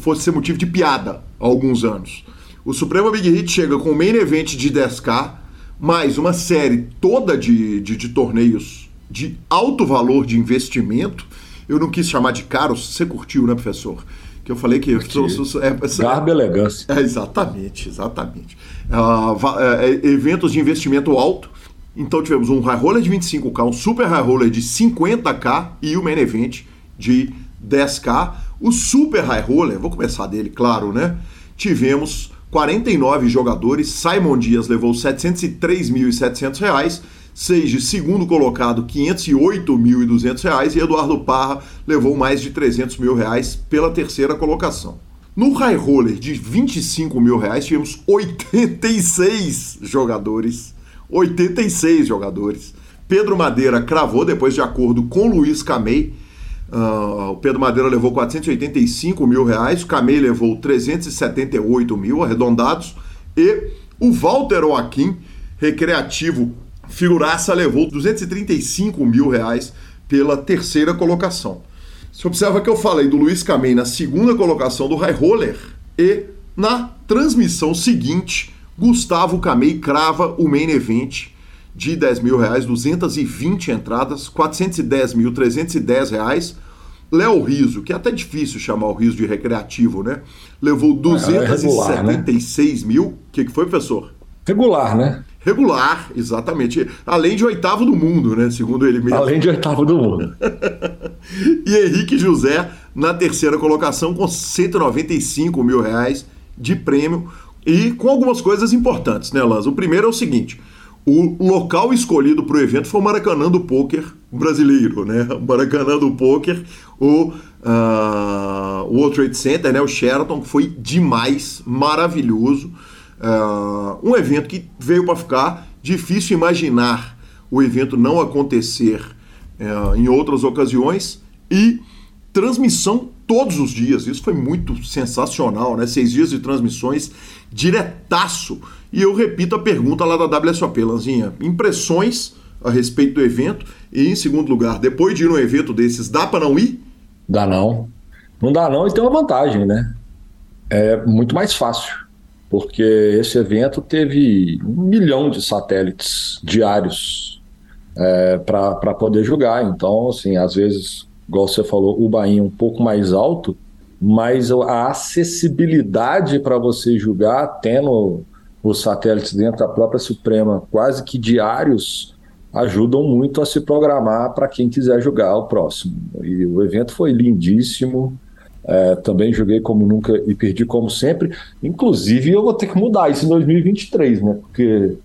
fosse ser motivo de piada há alguns anos. O Supremo Big Hit chega com o main event de 10k, mais uma série toda de, de, de torneios de alto valor de investimento. Eu não quis chamar de caro, você curtiu, né, professor? Que eu falei que. Sou, sou, é, é, Garbo e elegância. É, exatamente, exatamente. Uh, é, eventos de investimento alto. Então tivemos um high roller de 25k, um super high roller de 50k e o main event de 10k. O Super High Roller, vou começar dele, claro, né? Tivemos 49 jogadores, Simon Dias levou R$ 703.700, Seiji, segundo colocado, R$ 508.200 e Eduardo Parra levou mais de 300 mil reais pela terceira colocação. No High Roller de 25 mil reais, tivemos 86 jogadores. 86 jogadores. Pedro Madeira cravou, depois de acordo com Luiz Camei. Uh, o Pedro Madeira levou 485 mil reais, o Camei levou 378 mil arredondados. E o Walter Joaquim, recreativo figuraça, levou 235 mil reais pela terceira colocação. Você observa que eu falei do Luiz Camei na segunda colocação do High Roller e na transmissão seguinte, Gustavo Camei crava o main event de 10 mil reais, 220 entradas, 410 mil, 310 reais. Léo Riso, que é até difícil chamar o Riso de recreativo, né? Levou 276 é, é né? mil. O que, que foi, professor? Regular, né? Regular, exatamente. Além de oitavo do mundo, né? Segundo ele mesmo. Além de oitavo do mundo. e Henrique José na terceira colocação com 195 mil reais de prêmio e com algumas coisas importantes, né, Lanza? O primeiro é o seguinte: o local escolhido para o evento foi o Maracanã do Poker brasileiro, né? O Maracanã do Poker, o uh, World Trade Center, né? O Sheraton, que foi demais, maravilhoso. Uh, um evento que veio para ficar, difícil imaginar o evento não acontecer uh, em outras ocasiões e transmissão todos os dias. Isso foi muito sensacional, né? Seis dias de transmissões diretaço. E eu repito a pergunta lá da WSOP, Lanzinha. Impressões a respeito do evento e, em segundo lugar, depois de ir num evento desses, dá para não ir? Dá não. Não dá não e tem uma vantagem, né? É muito mais fácil porque esse evento teve um milhão de satélites diários é, para poder jogar. Então, assim, às vezes, igual você falou, o Bahia um pouco mais alto, mas a acessibilidade para você jogar, tendo os satélites dentro da própria Suprema, quase que diários, ajudam muito a se programar para quem quiser jogar o próximo. E o evento foi lindíssimo. É, também joguei como nunca e perdi como sempre. Inclusive, eu vou ter que mudar isso em 2023, né? Porque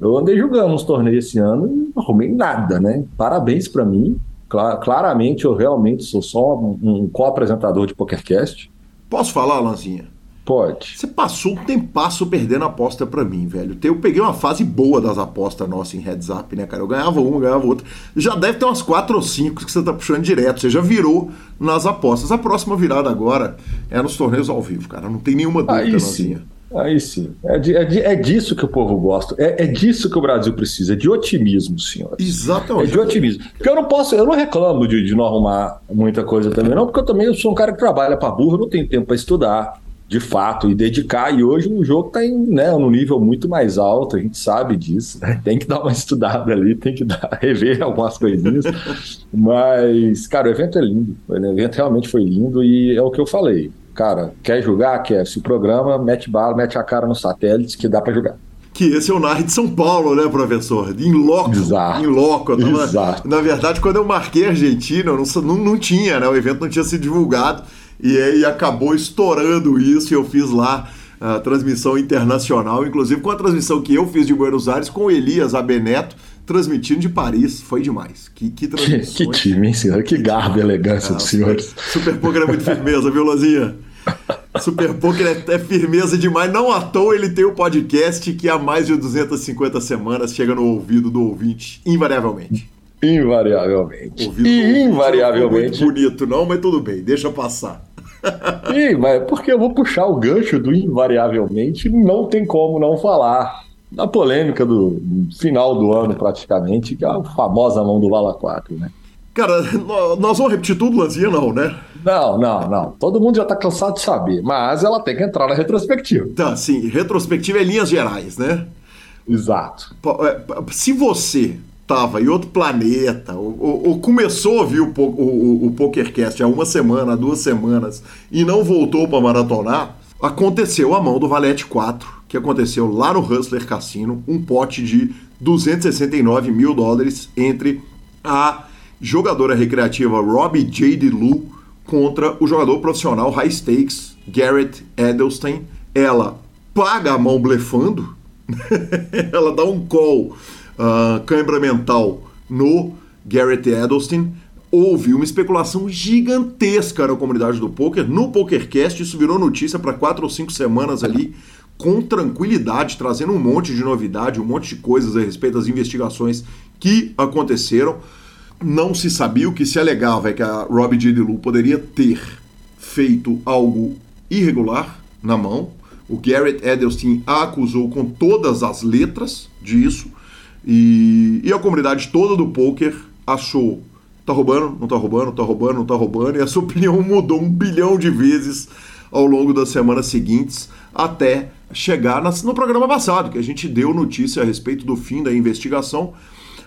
eu andei jogando uns torneios esse ano e não arrumei nada, né? Parabéns para mim. claramente, eu realmente sou só um, um co-apresentador de PokerCast. Posso falar, Lanzinha? Pode. Você passou um tempasso perdendo aposta para mim, velho. Eu peguei uma fase boa das apostas nossas em heads up, né, cara? Eu ganhava uma, ganhava outra. Já deve ter umas quatro ou cinco que você tá puxando direto. Você já virou nas apostas. A próxima virada agora é nos torneios ao vivo, cara. Não tem nenhuma dúvida, Aí sim. Aí sim. É, de, é, de, é, disso que o povo gosta. É, é, disso que o Brasil precisa. É de otimismo, senhor. Exatamente. É de otimismo. Porque eu não posso, eu não reclamo de, de não arrumar muita coisa também, não, porque eu também sou um cara que trabalha para burro, não tenho tempo para estudar de fato e dedicar. E hoje o jogo está né, num nível muito mais alto, a gente sabe disso. Né? Tem que dar uma estudada ali, tem que dar, rever algumas coisinhas. Mas, cara, o evento é lindo. O evento realmente foi lindo e é o que eu falei. Cara, quer jogar? Quer. Se programa, mete bala, mete a cara nos satélites que dá para jogar que esse é o NAR de São Paulo, né, professor? Em loco. Exato. Em loco. Tava, Exato. Na verdade, quando eu marquei a Argentina, não, não, não tinha, né? O evento não tinha sido divulgado e aí acabou estourando isso e eu fiz lá a transmissão internacional, inclusive com a transmissão que eu fiz de Buenos Aires com Elias Abeneto, transmitindo de Paris. Foi demais. Que, que transmissão. Que, que time, hein, senhor? Que garbo e elegância é, dos senhores. Super Poker é muito firmeza, viu, Lozinha? Super Poker é, é, firmeza demais. Não à toa ele tem o um podcast que há mais de 250 semanas chega no ouvido do ouvinte, invariavelmente. Invariavelmente. Ouvido e invariavelmente. Não bonito, não, mas tudo bem, deixa passar. Sim, mas porque eu vou puxar o gancho do invariavelmente, não tem como não falar da polêmica do final do ano, praticamente, que é a famosa mão do Vala 4, né? Cara, nós vamos repetir tudo, Lanzinha, não, né? Não, não, não. Todo mundo já tá cansado de saber, mas ela tem que entrar na retrospectiva. Tá, sim. Retrospectiva é linhas gerais, né? Exato. É, se você estava em outro planeta, ou, ou, ou, começou a ouvir o, o, o PokerCast há uma semana, duas semanas, e não voltou para maratonar, aconteceu a mão do Valete 4, que aconteceu lá no Hustler Cassino, um pote de 269 mil dólares entre a jogadora recreativa Robbie J. DeLu contra o jogador profissional high stakes Garrett Edelstein. Ela paga a mão blefando, ela dá um call uh, câimbra mental no Garrett Edelstein. Houve uma especulação gigantesca na comunidade do poker. No PokerCast, isso virou notícia para quatro ou cinco semanas ali, com tranquilidade, trazendo um monte de novidade, um monte de coisas a respeito das investigações que aconteceram. Não se sabia, o que se alegava é que a Robbie G. DeLu poderia ter feito algo irregular na mão. O Garrett Edelstein a acusou com todas as letras disso. E, e a comunidade toda do poker achou tá roubando, não tá roubando, tá roubando, não tá roubando, e essa opinião mudou um bilhão de vezes ao longo das semanas seguintes, até chegar no programa passado, que a gente deu notícia a respeito do fim da investigação.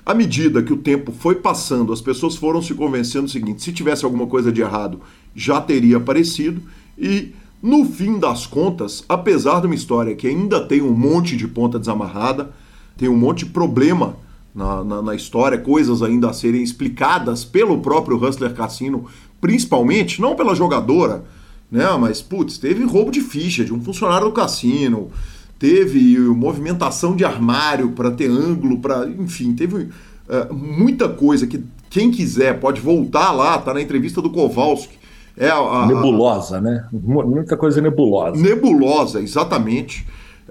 À medida que o tempo foi passando, as pessoas foram se convencendo o seguinte: se tivesse alguma coisa de errado, já teria aparecido, e no fim das contas, apesar de uma história que ainda tem um monte de ponta desamarrada, tem um monte de problema na, na, na, história, coisas ainda a serem explicadas pelo próprio Hustler Cassino, principalmente, não pela jogadora, né? Mas, putz, teve roubo de ficha de um funcionário do cassino, teve movimentação de armário para ter ângulo, para, enfim, teve uh, muita coisa que quem quiser pode voltar lá, tá na entrevista do Kowalski. É a, a, nebulosa, né? Muita coisa nebulosa. Nebulosa, exatamente.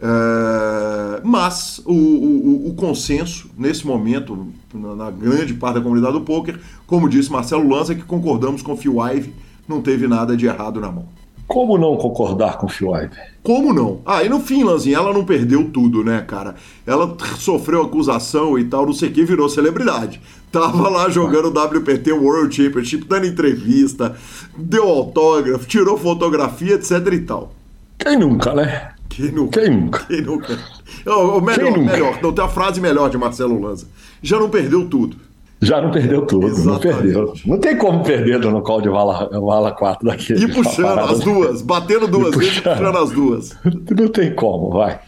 É, mas o, o, o, consenso, nesse momento, na, na, grande parte da comunidade do poker, como disse Marcelo Lanza, que concordamos com o Phil Ive, não teve nada de errado na mão. Como não concordar com o Phil Ive? Como não? Ah, e no fim, Lanzinha, ela não perdeu tudo, né, cara? Ela sofreu acusação e tal, não sei o que, virou celebridade. Tava lá jogando o WPT World Championship, dando entrevista, deu autógrafo, tirou fotografia, etc e tal. Quem nunca, né? Quem nunca? Quem nunca? Quem nunca? Melhor, Quem nunca? melhor. Não tem a frase melhor de Marcelo Lanza. Já não perdeu tudo. Já não perdeu tudo, Exatamente. não perdeu. Não tem como perder no call de vala, vala 4 daqui. E puxando as duas, batendo duas vezes e puxando as duas. Não tem como, vai.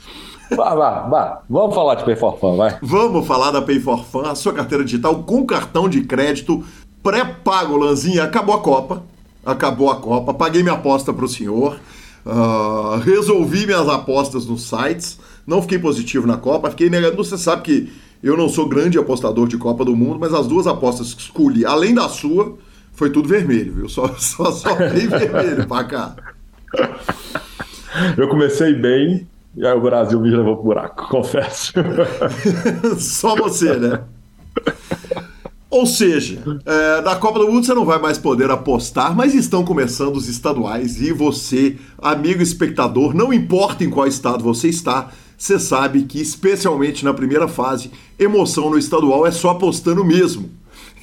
Vai, vai. Vamos falar de Pay for Fun, vai. Vamos falar da Pay for Fun, a sua carteira digital com cartão de crédito pré-pago, Lanzinha. Acabou a Copa. Acabou a Copa. Paguei minha aposta para o senhor. Uh, resolvi minhas apostas nos sites. Não fiquei positivo na Copa, fiquei negativo. Você sabe que eu não sou grande apostador de Copa do Mundo, mas as duas apostas que escolhi, além da sua, foi tudo vermelho, viu? Só, só, só bem vermelho pra cá. Eu comecei bem, e aí o Brasil me levou pro buraco, confesso. só você, né? Ou seja, é, na Copa do Mundo você não vai mais poder apostar, mas estão começando os estaduais e você, amigo espectador, não importa em qual estado você está, você sabe que, especialmente na primeira fase, emoção no estadual é só apostando mesmo.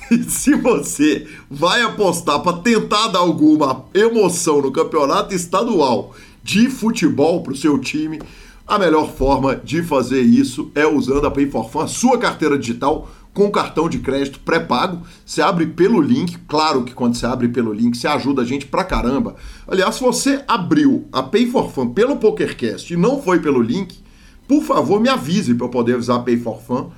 E se você vai apostar para tentar dar alguma emoção no campeonato estadual de futebol para o seu time, a melhor forma de fazer isso é usando a Pay for Fun, a sua carteira digital com cartão de crédito pré-pago. Você abre pelo link, claro que quando você abre pelo link, você ajuda a gente pra caramba. Aliás, se você abriu a Pay for Fun pelo PokerCast e não foi pelo link, por favor, me avise para eu poder avisar a Pay for Fun.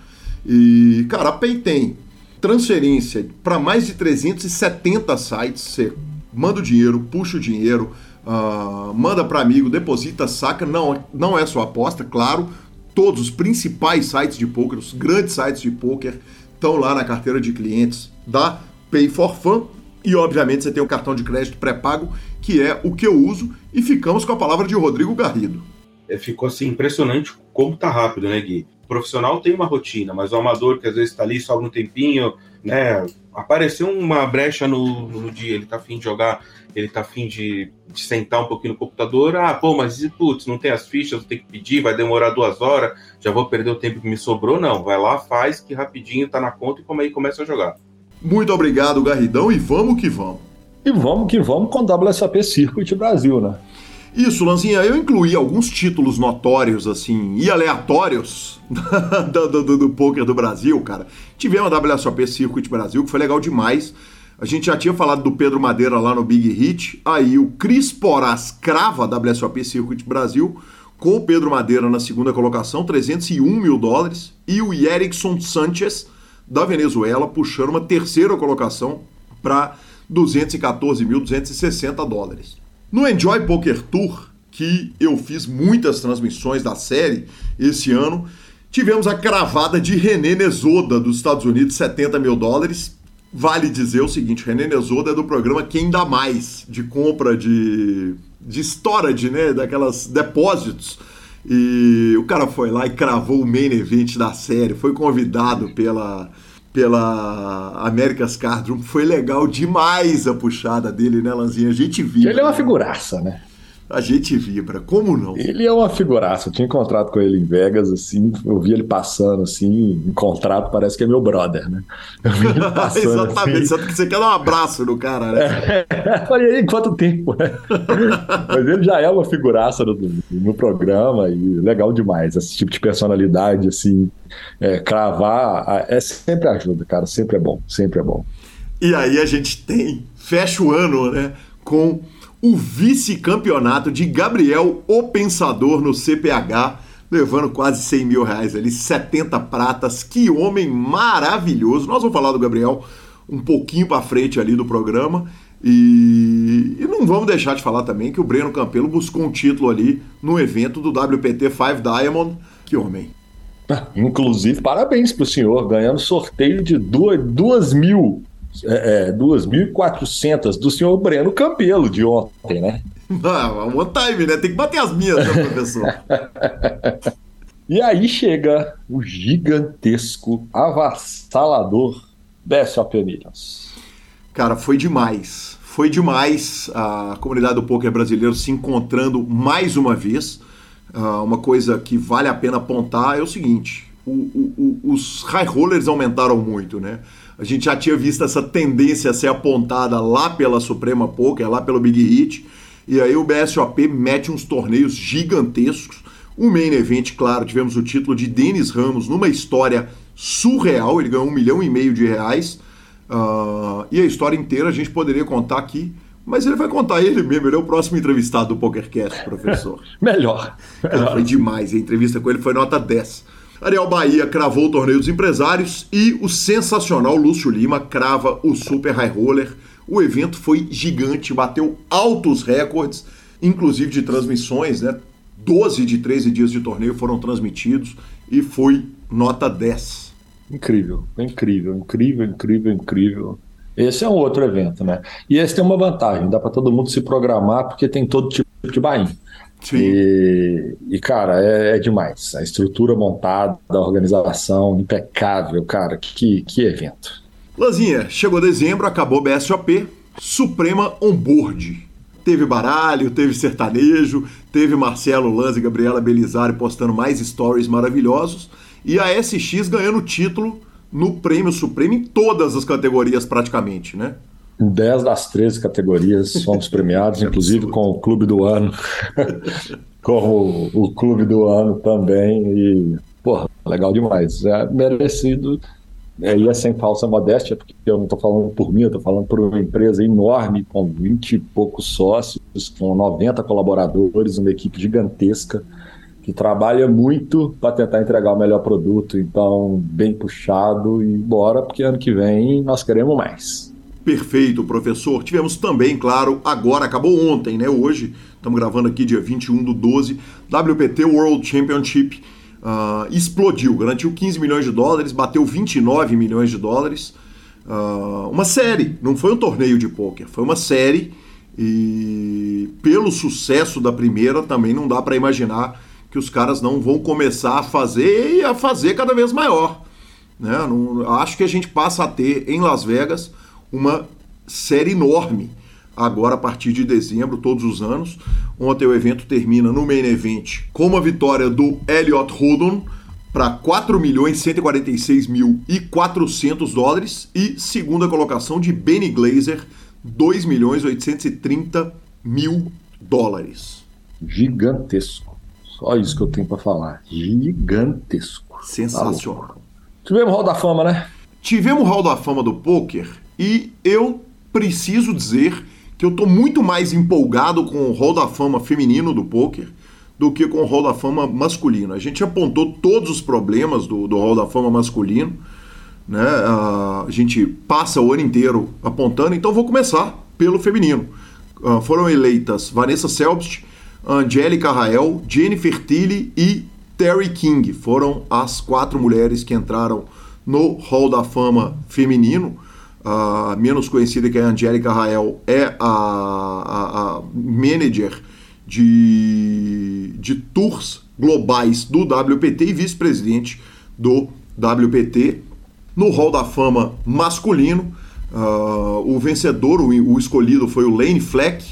E, cara, a Pay tem transferência para mais de 370 sites. Você manda o dinheiro, puxa o dinheiro, uh, manda para amigo, deposita, saca. Não, não é só aposta, claro todos os principais sites de poker, os grandes sites de poker, estão lá na carteira de clientes da Pay for Fun. E obviamente você tem o cartão de crédito pré-pago, que é o que eu uso, e ficamos com a palavra de Rodrigo Garrido. É, ficou assim impressionante como tá rápido, né, Gui? O profissional tem uma rotina, mas o amador que às vezes está ali só algum tempinho, né? Apareceu uma brecha no, no dia, ele tá afim de jogar ele tá afim de, de, sentar um pouquinho no computador, ah, pô, mas putz, não tem as fichas, vou ter que pedir, vai demorar duas horas, já vou perder o tempo que me sobrou, não. Vai lá, faz, que rapidinho tá na conta e como aí começa a jogar. Muito obrigado, Garridão, e vamos que vamos. E vamos que vamos com o WSAP Circuit Brasil, né? Isso, Lanzinha, eu incluí alguns títulos notórios, assim, e aleatórios do, do, do, do poker do Brasil, cara. Tivemos a WSOP Circuit Brasil, que foi legal demais. A gente já tinha falado do Pedro Madeira lá no Big Hit. Aí o Cris Porras crava a WSOP Circuit Brasil com o Pedro Madeira na segunda colocação, 301 mil dólares. E o Erickson Sanchez da Venezuela, puxando uma terceira colocação para 214.260 dólares. No Enjoy Poker Tour, que eu fiz muitas transmissões da série esse ano, tivemos a cravada de René Nesoda dos Estados Unidos, 70 mil dólares. Vale dizer o seguinte, René Nesoda é do programa Quem Dá Mais, de compra de, de storage, né, daquelas depósitos. E o cara foi lá e cravou o main event da série, foi convidado pela pela America's Card Room. Foi legal demais a puxada dele, né, Lanzinha? A gente viu. Ele é uma figuraça, né? A gente vibra, como não? Ele é uma figuraça. Eu tinha encontrado com ele em Vegas, assim, eu vi ele passando, assim, em contrato, parece que é meu brother, né? Passando. Exatamente, assim. você quer dar um abraço no cara, né? É, falei, aí, quanto tempo, né? Mas ele já é uma figuraça no, no programa e legal demais, esse tipo de personalidade, assim, é, cravar, é sempre ajuda, cara, sempre é bom, sempre é bom. E aí a gente tem, fecha o ano, né, com o vice-campeonato de Gabriel o Pensador no CPH, levando quase 100 mil reais ali, 70 pratas. Que homem maravilhoso! Nós vamos falar do Gabriel um pouquinho para frente ali do programa. E, e, não vamos deixar de falar também que o Breno Campelo buscou um título ali no evento do WPT 5 Diamond. Que homem! Inclusive, parabéns para o senhor, ganhando sorteio de duas, duas mil é, é, 2.400 do senhor Breno Campelo de ontem, né? Ah, one time, né? Tem que bater as minhas, né, professor? e aí chega o gigantesco, avassalador BSOP Millions. Cara, foi demais. Foi demais a comunidade do poker brasileiro se encontrando mais uma vez. Uh, uma coisa que vale a pena apontar é o seguinte: o, o, o, os high rollers aumentaram muito, né? A gente já tinha visto essa tendência a ser apontada lá pela Suprema Poker, lá pelo Big Hit. E aí o BSOP mete uns torneios gigantescos. O main event, claro, tivemos o título de Denis Ramos numa história surreal. Ele ganhou um milhão e meio de reais. Uh, e a história inteira a gente poderia contar aqui. Mas ele vai contar ele mesmo, ele é o próximo entrevistado do PokerCast, professor. Melhor. Cara, foi demais, a entrevista com ele foi nota 10. Ariel Bahia cravou o torneio dos empresários e o sensacional Lúcio Lima crava o Super High Roller. O evento foi gigante, bateu altos recordes, inclusive de transmissões, né? 12 de 13 dias de torneio foram transmitidos e foi nota 10. Incrível, incrível, incrível, incrível, incrível. Esse é um outro evento, né? E esse tem uma vantagem, dá para todo mundo se programar porque tem todo tipo de bain. E, e, cara, é, é, demais. A estrutura montada, a organização impecável, cara. Que, que evento. Lanzinha, chegou dezembro, acabou o BSOP, Suprema Onboard. Teve baralho, teve sertanejo, teve Marcelo Lanz e Gabriela Belizari postando mais stories maravilhosos. E a SX ganhando título no Prêmio Supremo em todas as categorias praticamente, né? Em 10 das 13 categorias fomos premiados, inclusive com o Clube do Ano. com o, o, Clube do Ano também. E, porra, legal demais. É merecido. É, e é sem falsa modéstia, porque eu não estou falando por mim, eu estou falando por uma empresa enorme, com 20 e poucos sócios, com 90 colaboradores, uma equipe gigantesca, que trabalha muito para tentar entregar o melhor produto. Então, bem puxado e bora, porque ano que vem nós queremos mais. Perfeito, professor. Tivemos também, claro, agora, acabou ontem, né? Hoje, estamos gravando aqui dia 21 do 12, WPT World Championship uh, explodiu, garantiu 15 milhões de dólares, bateu 29 milhões de dólares. Uh, uma série, não foi um torneio de pôquer, foi uma série e pelo sucesso da primeira também não dá para imaginar que os caras não vão começar a fazer e a fazer cada vez maior. Né? Não, acho que a gente passa a ter em Las Vegas uma série enorme agora a partir de dezembro, todos os anos. Ontem o evento termina no main event com uma vitória do Elliot Rodon para 4 milhões 146 mil e 400 dólares e segunda colocação de Benny Glazer 2 milhões 830 mil dólares. Gigantesco. Só isso que eu tenho para falar. Gigantesco. Sensacional. Tá Tivemos Hall da Fama, né? Tivemos Hall da Fama do poker e eu preciso dizer que eu estou muito mais empolgado com o Hall da Fama feminino do poker do que com o Hall da Fama masculino. A gente apontou todos os problemas do, do Hall da Fama masculino. né? A gente passa o ano inteiro apontando, então vou começar pelo feminino. Uh, foram eleitas Vanessa Selbst, Angélica Rael, Jennifer Tilly e Terry King. Foram as quatro mulheres que entraram no Hall da Fama feminino. Uh, menos conhecida que a Angélica Rael é a, a, a manager de, de tours globais do WPT e vice-presidente do WPT. No Hall da Fama masculino, uh, o vencedor, o, o, escolhido foi o Lane Fleck.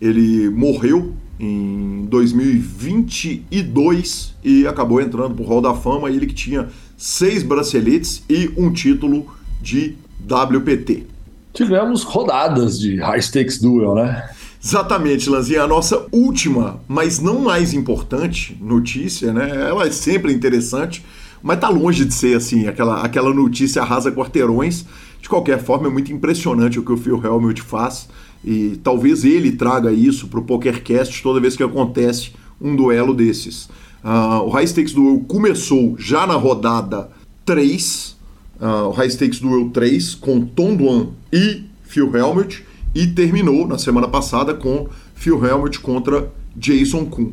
Ele morreu em 2022 e acabou entrando para o Hall da Fama. Ele que tinha seis braceletes e um título de WPT. Tivemos rodadas de High Stakes Duel, né? Exatamente, Lanzinha. A nossa última, mas não mais importante notícia, né? Ela é sempre interessante, mas tá longe de ser assim, aquela, aquela notícia arrasa quarteirões. De qualquer forma, é muito impressionante o que o Phil Helmut faz e talvez ele traga isso para o PokerCast toda vez que acontece um duelo desses. Uh, o High Stakes Duel começou já na rodada 3, uh, o High Stakes Duel 3, com Tom Duan e Phil Helmut, e terminou na semana passada com Phil Helmut contra Jason Kuhn.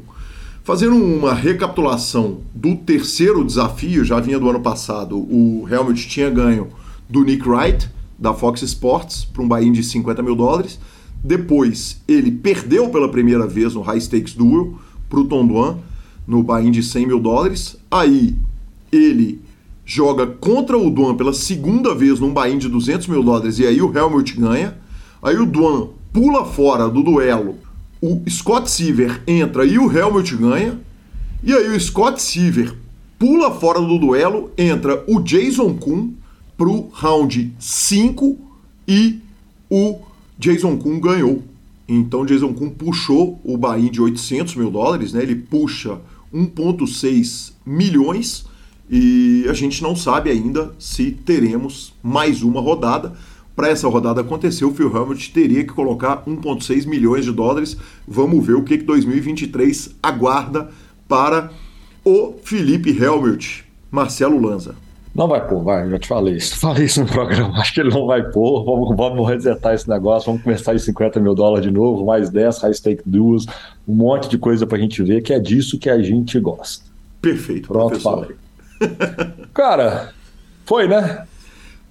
Fazendo uma recapitulação do terceiro desafio, já vinha do ano passado, o Helmut tinha ganho do Nick Wright, da Fox Sports, para um buy de 50 mil dólares. Depois, ele perdeu pela primeira vez no High Stakes Duel para o Tom Duan, no buy de 100 mil dólares. Aí, ele joga contra o Duan pela segunda vez num buy de 200 mil dólares e aí o Helmut ganha. Aí o Duan pula fora do duelo o Scott Seaver entra e o Helmut ganha. E aí o Scott Seaver pula fora do duelo, entra o Jason Kuhn pro round 5 e o Jason Kuhn ganhou. Então Jason Kuhn puxou o buy de 800 mil dólares, né? Ele puxa 1,6 milhões e a gente não sabe ainda se teremos mais uma rodada para essa rodada acontecer, o Phil Helmut teria que colocar 1,6 milhões de dólares. Vamos ver o que, que 2023 aguarda para o Felipe Helmut, Marcelo Lanza. Não vai pôr, vai, já te falei isso. Falei isso no programa, acho que ele não vai pôr. Vamos, vamos resetar esse negócio, vamos começar em 50 mil dólares de novo, mais 10, high stake duas, um monte de coisa para a gente ver, que é disso que a gente gosta. Perfeito, Pronto, professor. falei. Cara, foi, né?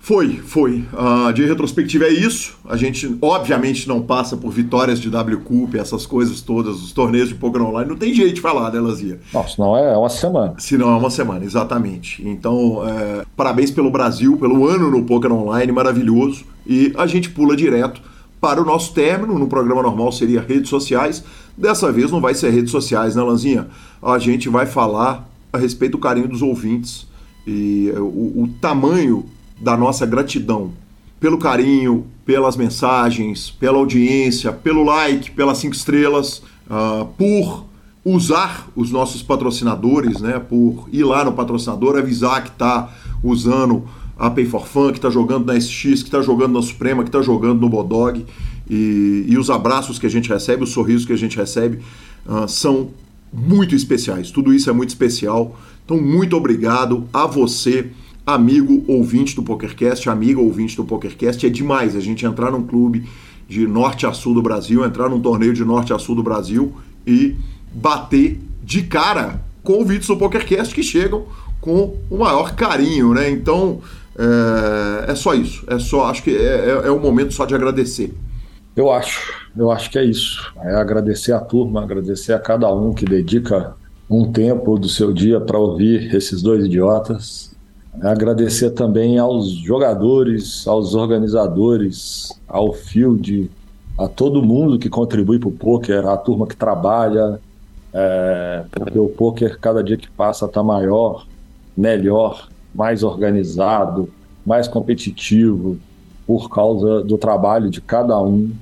Foi, foi. Uh, de retrospectiva é isso. A gente, obviamente, não passa por vitórias de W Cup, essas coisas todas, os torneios de poker online. Não tem jeito de falar, né, Lazia? Não, senão é uma semana. Senão é uma semana, exatamente. Então, é, parabéns pelo Brasil, pelo ano no poker online, maravilhoso. E a gente pula direto para o nosso término. No programa normal seria redes sociais. Dessa vez não vai ser redes sociais, né, Lanzinha? A gente vai falar a respeito do carinho dos ouvintes e o, o tamanho da nossa gratidão pelo carinho, pelas mensagens, pela audiência, pelo like, pelas cinco estrelas, uh, por usar os nossos patrocinadores, né? Por ir lá no patrocinador, avisar que está usando a Pay for Fun, que está jogando na SX, que está jogando na Suprema, que está jogando no Bodog. E, e, os abraços que a gente recebe, os sorrisos que a gente recebe uh, são muito especiais. Tudo isso é muito especial. Então, muito obrigado a você amigo ouvinte do PokerCast, amiga ouvinte do PokerCast. É demais a gente entrar num clube de norte a sul do Brasil, entrar num torneio de norte a sul do Brasil e bater de cara com do PokerCast que chegam com o maior carinho, né? Então é, é só isso. É só, acho que é, é, é um momento só de agradecer. Eu acho, eu acho que é isso. É agradecer a turma, agradecer a cada um que dedica um tempo do seu dia para ouvir esses dois idiotas Agradecer também aos jogadores, aos organizadores, ao field, a todo mundo que contribui para o poker, a turma que trabalha, é, porque o poker cada dia que passa está maior, melhor, mais organizado, mais competitivo por causa do trabalho de cada um.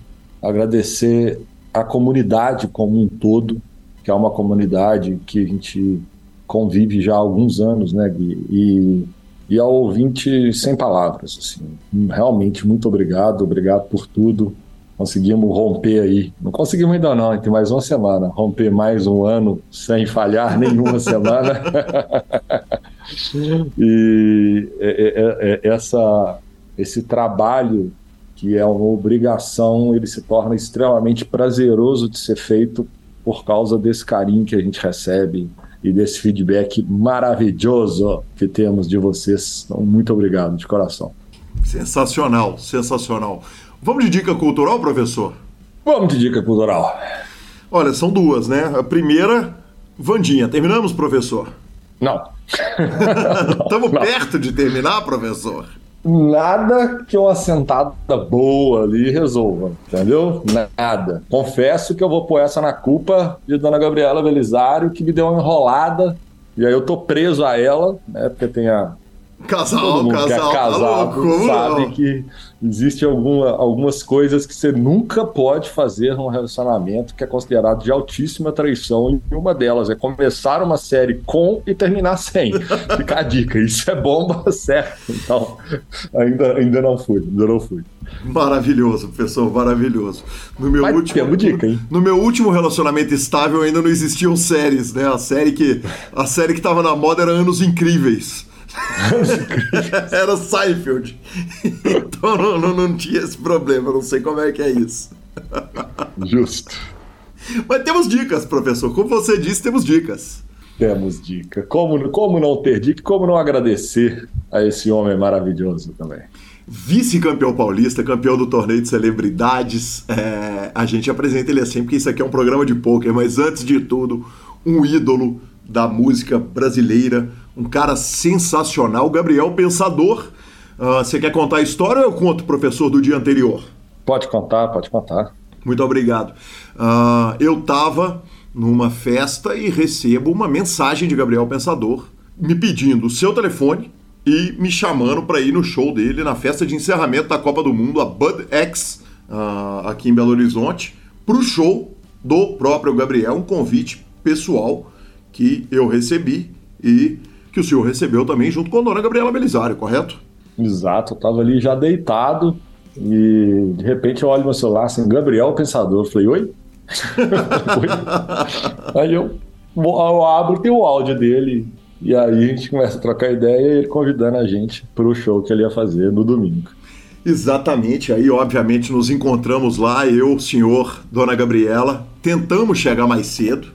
Agradecer a comunidade como um todo, que é uma comunidade que a gente convive já há alguns anos, né, Gui? E e ao ouvinte sem palavras. Assim, realmente, muito obrigado, obrigado por tudo. Conseguimos romper aí. Não conseguimos ainda não, tem mais uma semana. Romper mais um ano sem falhar nenhuma semana. e é, é, é, essa, esse trabalho que é uma obrigação, ele se torna extremamente prazeroso de ser feito por causa desse carinho que a gente recebe e desse feedback maravilhoso que temos de vocês. Então, muito obrigado de coração. Sensacional, sensacional. Vamos de dica cultural, professor? Vamos de dica cultural. Olha, são duas, né? A primeira, Vandinha. Terminamos, professor? Não. Estamos perto de terminar, professor? Nada que uma sentada boa ali resolva, entendeu? Nada. Confesso que eu vou pôr essa na culpa de Dona Gabriela Belisário, que me deu uma enrolada, e aí eu tô preso a ela, né? Porque tem a Casal, casal, é casado tá sabe não? que existe alguma, algumas coisas que você nunca pode fazer num relacionamento que é considerado de altíssima traição e uma delas é começar uma série com e terminar sem. Fica a dica, isso é bomba certo. Então, ainda, ainda não fui, ainda não fui. Maravilhoso, professor, maravilhoso. No meu Mas último dica, hein? No meu último relacionamento estável ainda não existiam séries, né? A série que a série que tava na moda era Anos Incríveis. Era Seinfeld. Então não, não, não, tinha esse problema, não sei como é que é isso. Justo. Mas temos dicas, professor. Como você disse, temos dicas. Temos dica. Como, como não ter dica, como não agradecer a esse homem maravilhoso também. Vice-campeão paulista, campeão do torneio de celebridades. É, a gente apresenta ele assim, porque isso aqui é um programa de pôquer, mas antes de tudo, um ídolo da música brasileira, um cara sensacional, Gabriel Pensador. Uh, você quer contar a história ou eu conto, professor, do dia anterior? Pode contar, pode contar. Muito obrigado. Uh, eu estava numa festa e recebo uma mensagem de Gabriel Pensador me pedindo o seu telefone e me chamando para ir no show dele na festa de encerramento da Copa do Mundo, a Bud X, uh, aqui em Belo Horizonte, para o show do próprio Gabriel, um convite pessoal que eu recebi e que o senhor recebeu também junto com a dona Gabriela Belisário, correto? Exato, eu estava ali já deitado e de repente eu olho meu celular assim, Gabriel Pensador, eu falei, oi? oi? Aí eu, eu abro, tem o áudio dele e aí a gente começa a trocar ideia e ele convidando a gente para o show que ele ia fazer no domingo. Exatamente, aí obviamente nos encontramos lá, eu, o senhor, dona Gabriela, tentamos chegar mais cedo,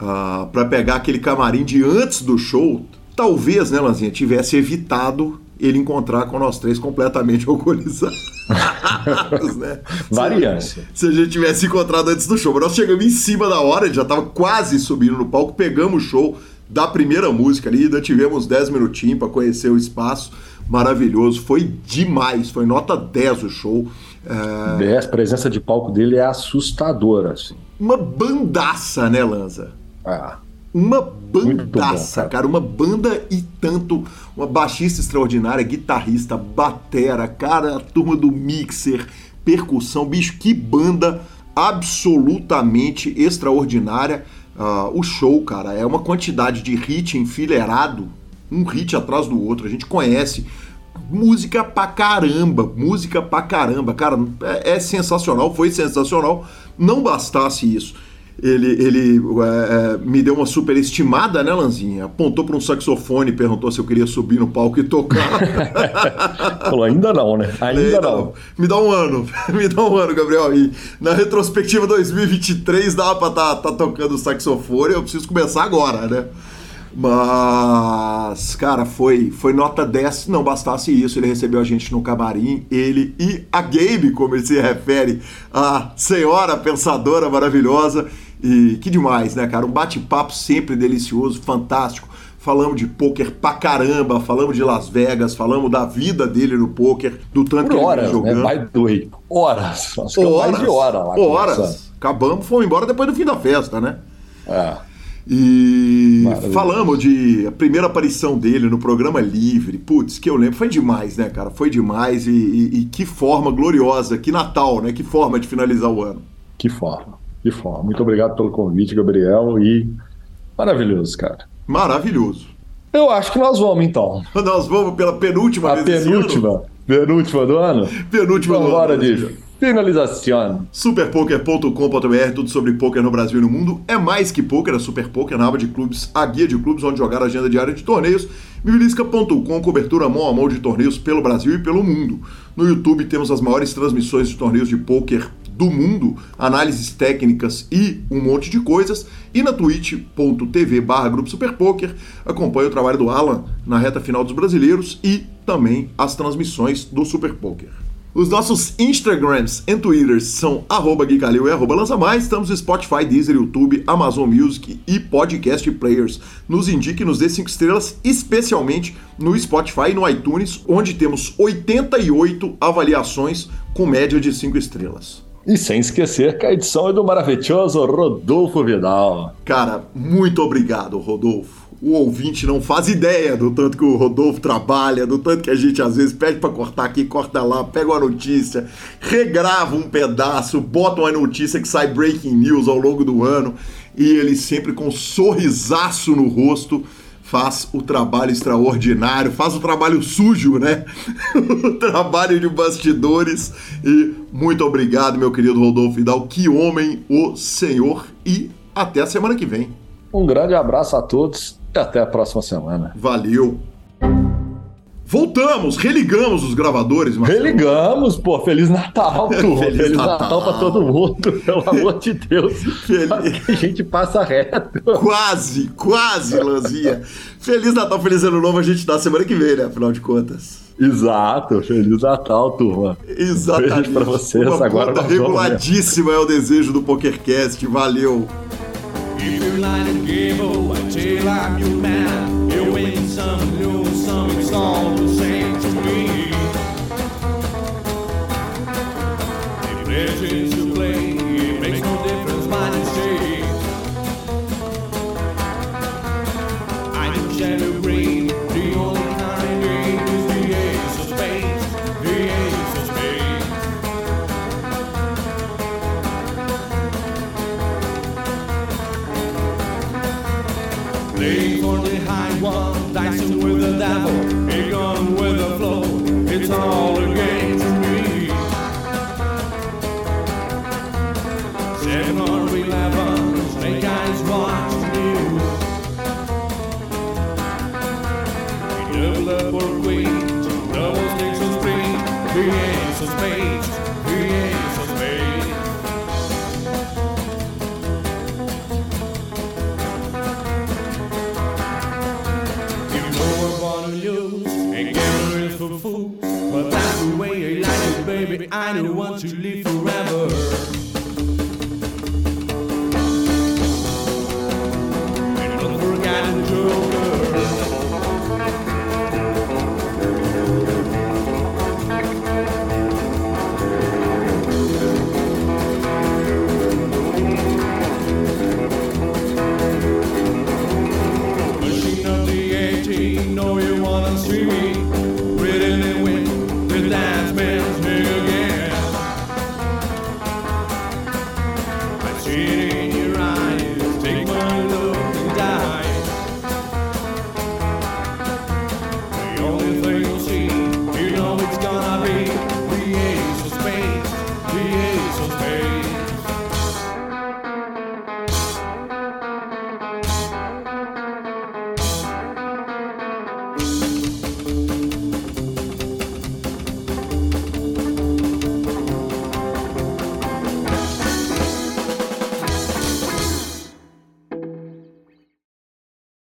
uh, ah, para pegar aquele camarim de antes do show, talvez, né, Lanzinha, tivesse evitado ele encontrar com nós três completamente alcoolizados. né? Variância. Se, a gente tivesse encontrado antes do show. Mas nós chegamos em cima da hora, ele já estava quase subindo no palco, pegamos o show da primeira música ali, ainda tivemos 10 minutinhos para conhecer o espaço. Maravilhoso, foi demais, foi nota 10 o show. É... 10, a presença de palco dele é assustadora. Assim. Uma bandaça, né, Lanza? Ah, uma bandaça, cara. uma banda e tanto, uma baixista extraordinária, guitarrista, batera, cara, a turma do mixer, percussão, bicho, que banda absolutamente extraordinária. Uh, o show, cara, é uma quantidade de hit enfileirado, um hit atrás do outro, a gente conhece. Música pra caramba, música pra caramba, cara, é, é sensacional, foi sensacional. Não bastasse isso ele, ele é, é, me deu uma super estimada, né, Lanzinha? Apontou para um saxofone, perguntou se eu queria subir no palco e tocar. Falou, ainda não, né? Ainda não. não. Me dá um ano, me dá um ano, Gabriel. E na retrospectiva 2023 dá para estar tá, tá tocando saxofone, eu preciso começar agora, né? Mas, cara, foi, foi nota 10. Não bastasse isso, ele recebeu a gente no camarim, ele e a Gabe, como ele se refere, a senhora pensadora maravilhosa. E que demais, né, cara? Um bate-papo sempre delicioso, fantástico. Falamos de pôquer pra caramba, falamos de Las Vegas, falamos da vida dele no pôquer, do tanto Por que horas, ele jogando. Né? Horas. Acho que horas, é mais de hora lá. Horas. Acabamos, fomos embora depois do fim da festa, né? É. E falamos de a primeira aparição dele no programa Livre. Putz, que eu lembro, foi demais, né, cara? Foi demais e, e, e, que forma gloriosa, que Natal, né? Que forma de finalizar o ano. Que forma, que forma. Muito obrigado pelo convite, Gabriel, e maravilhoso, cara. Maravilhoso. Eu acho que nós vamos, então. Nós vamos pela penúltima a vez penúltima, penúltima do ano? Penúltima então, do hora ano. de Finalização. Superpoker.com.br, tudo sobre poker no Brasil e no mundo. É mais que poker, é Super Poker na aba de clubes, a guia de clubes onde jogar a agenda diária de torneios. Bibilisca.com, cobertura mão a mão de torneios pelo Brasil e pelo mundo. No YouTube temos as maiores transmissões de torneios de poker do mundo, análises técnicas e um monte de coisas. E na twitch.tv barra Grupo Super Poker acompanha o trabalho do Alan na reta final dos brasileiros e também as transmissões do Super Poker. Os nossos Instagrams e Twitters são arroba Guicalil e arroba Lança Mais. Estamos no Spotify, Deezer, YouTube, Amazon Music e Podcast Players. Nos indique, nos dê 5 estrelas, especialmente no Spotify e no iTunes, onde temos 88 avaliações com média de 5 estrelas. E sem esquecer que a edição é do maravilhoso Rodolfo Vidal. Cara, muito obrigado, Rodolfo. O ouvinte não faz ideia do tanto que o Rodolfo trabalha, do tanto que a gente às vezes pede para cortar aqui, corta lá, pega uma notícia, regrava um pedaço, bota uma notícia que sai breaking news ao longo do ano e ele sempre com um sorrisaço no rosto faz o trabalho extraordinário, faz o trabalho sujo, né? o trabalho de bastidores. E muito obrigado, meu querido Rodolfo Vidal. Que homem, o senhor. E até a semana que vem. Um grande abraço a todos e até a próxima semana. Valeu! Voltamos, religamos os gravadores, Marcelo. Religamos, pô, Feliz Natal, turma. Feliz, Feliz Natal, Natal pra todo mundo, pelo amor de Deus. Feliz... A gente passa reto. Quase, quase, Lanzinha. Feliz Natal, Feliz Ano Novo, a gente dá semana que vem, né? Afinal de contas. Exato, Feliz Natal, turma. Exatamente. Um beijo pra vocês. Uma Agora reguladíssima é o desejo do PokerCast. Valeu. If you like a game, oh, I tell I'm your man. You win some, lose some, it's all the same to me. If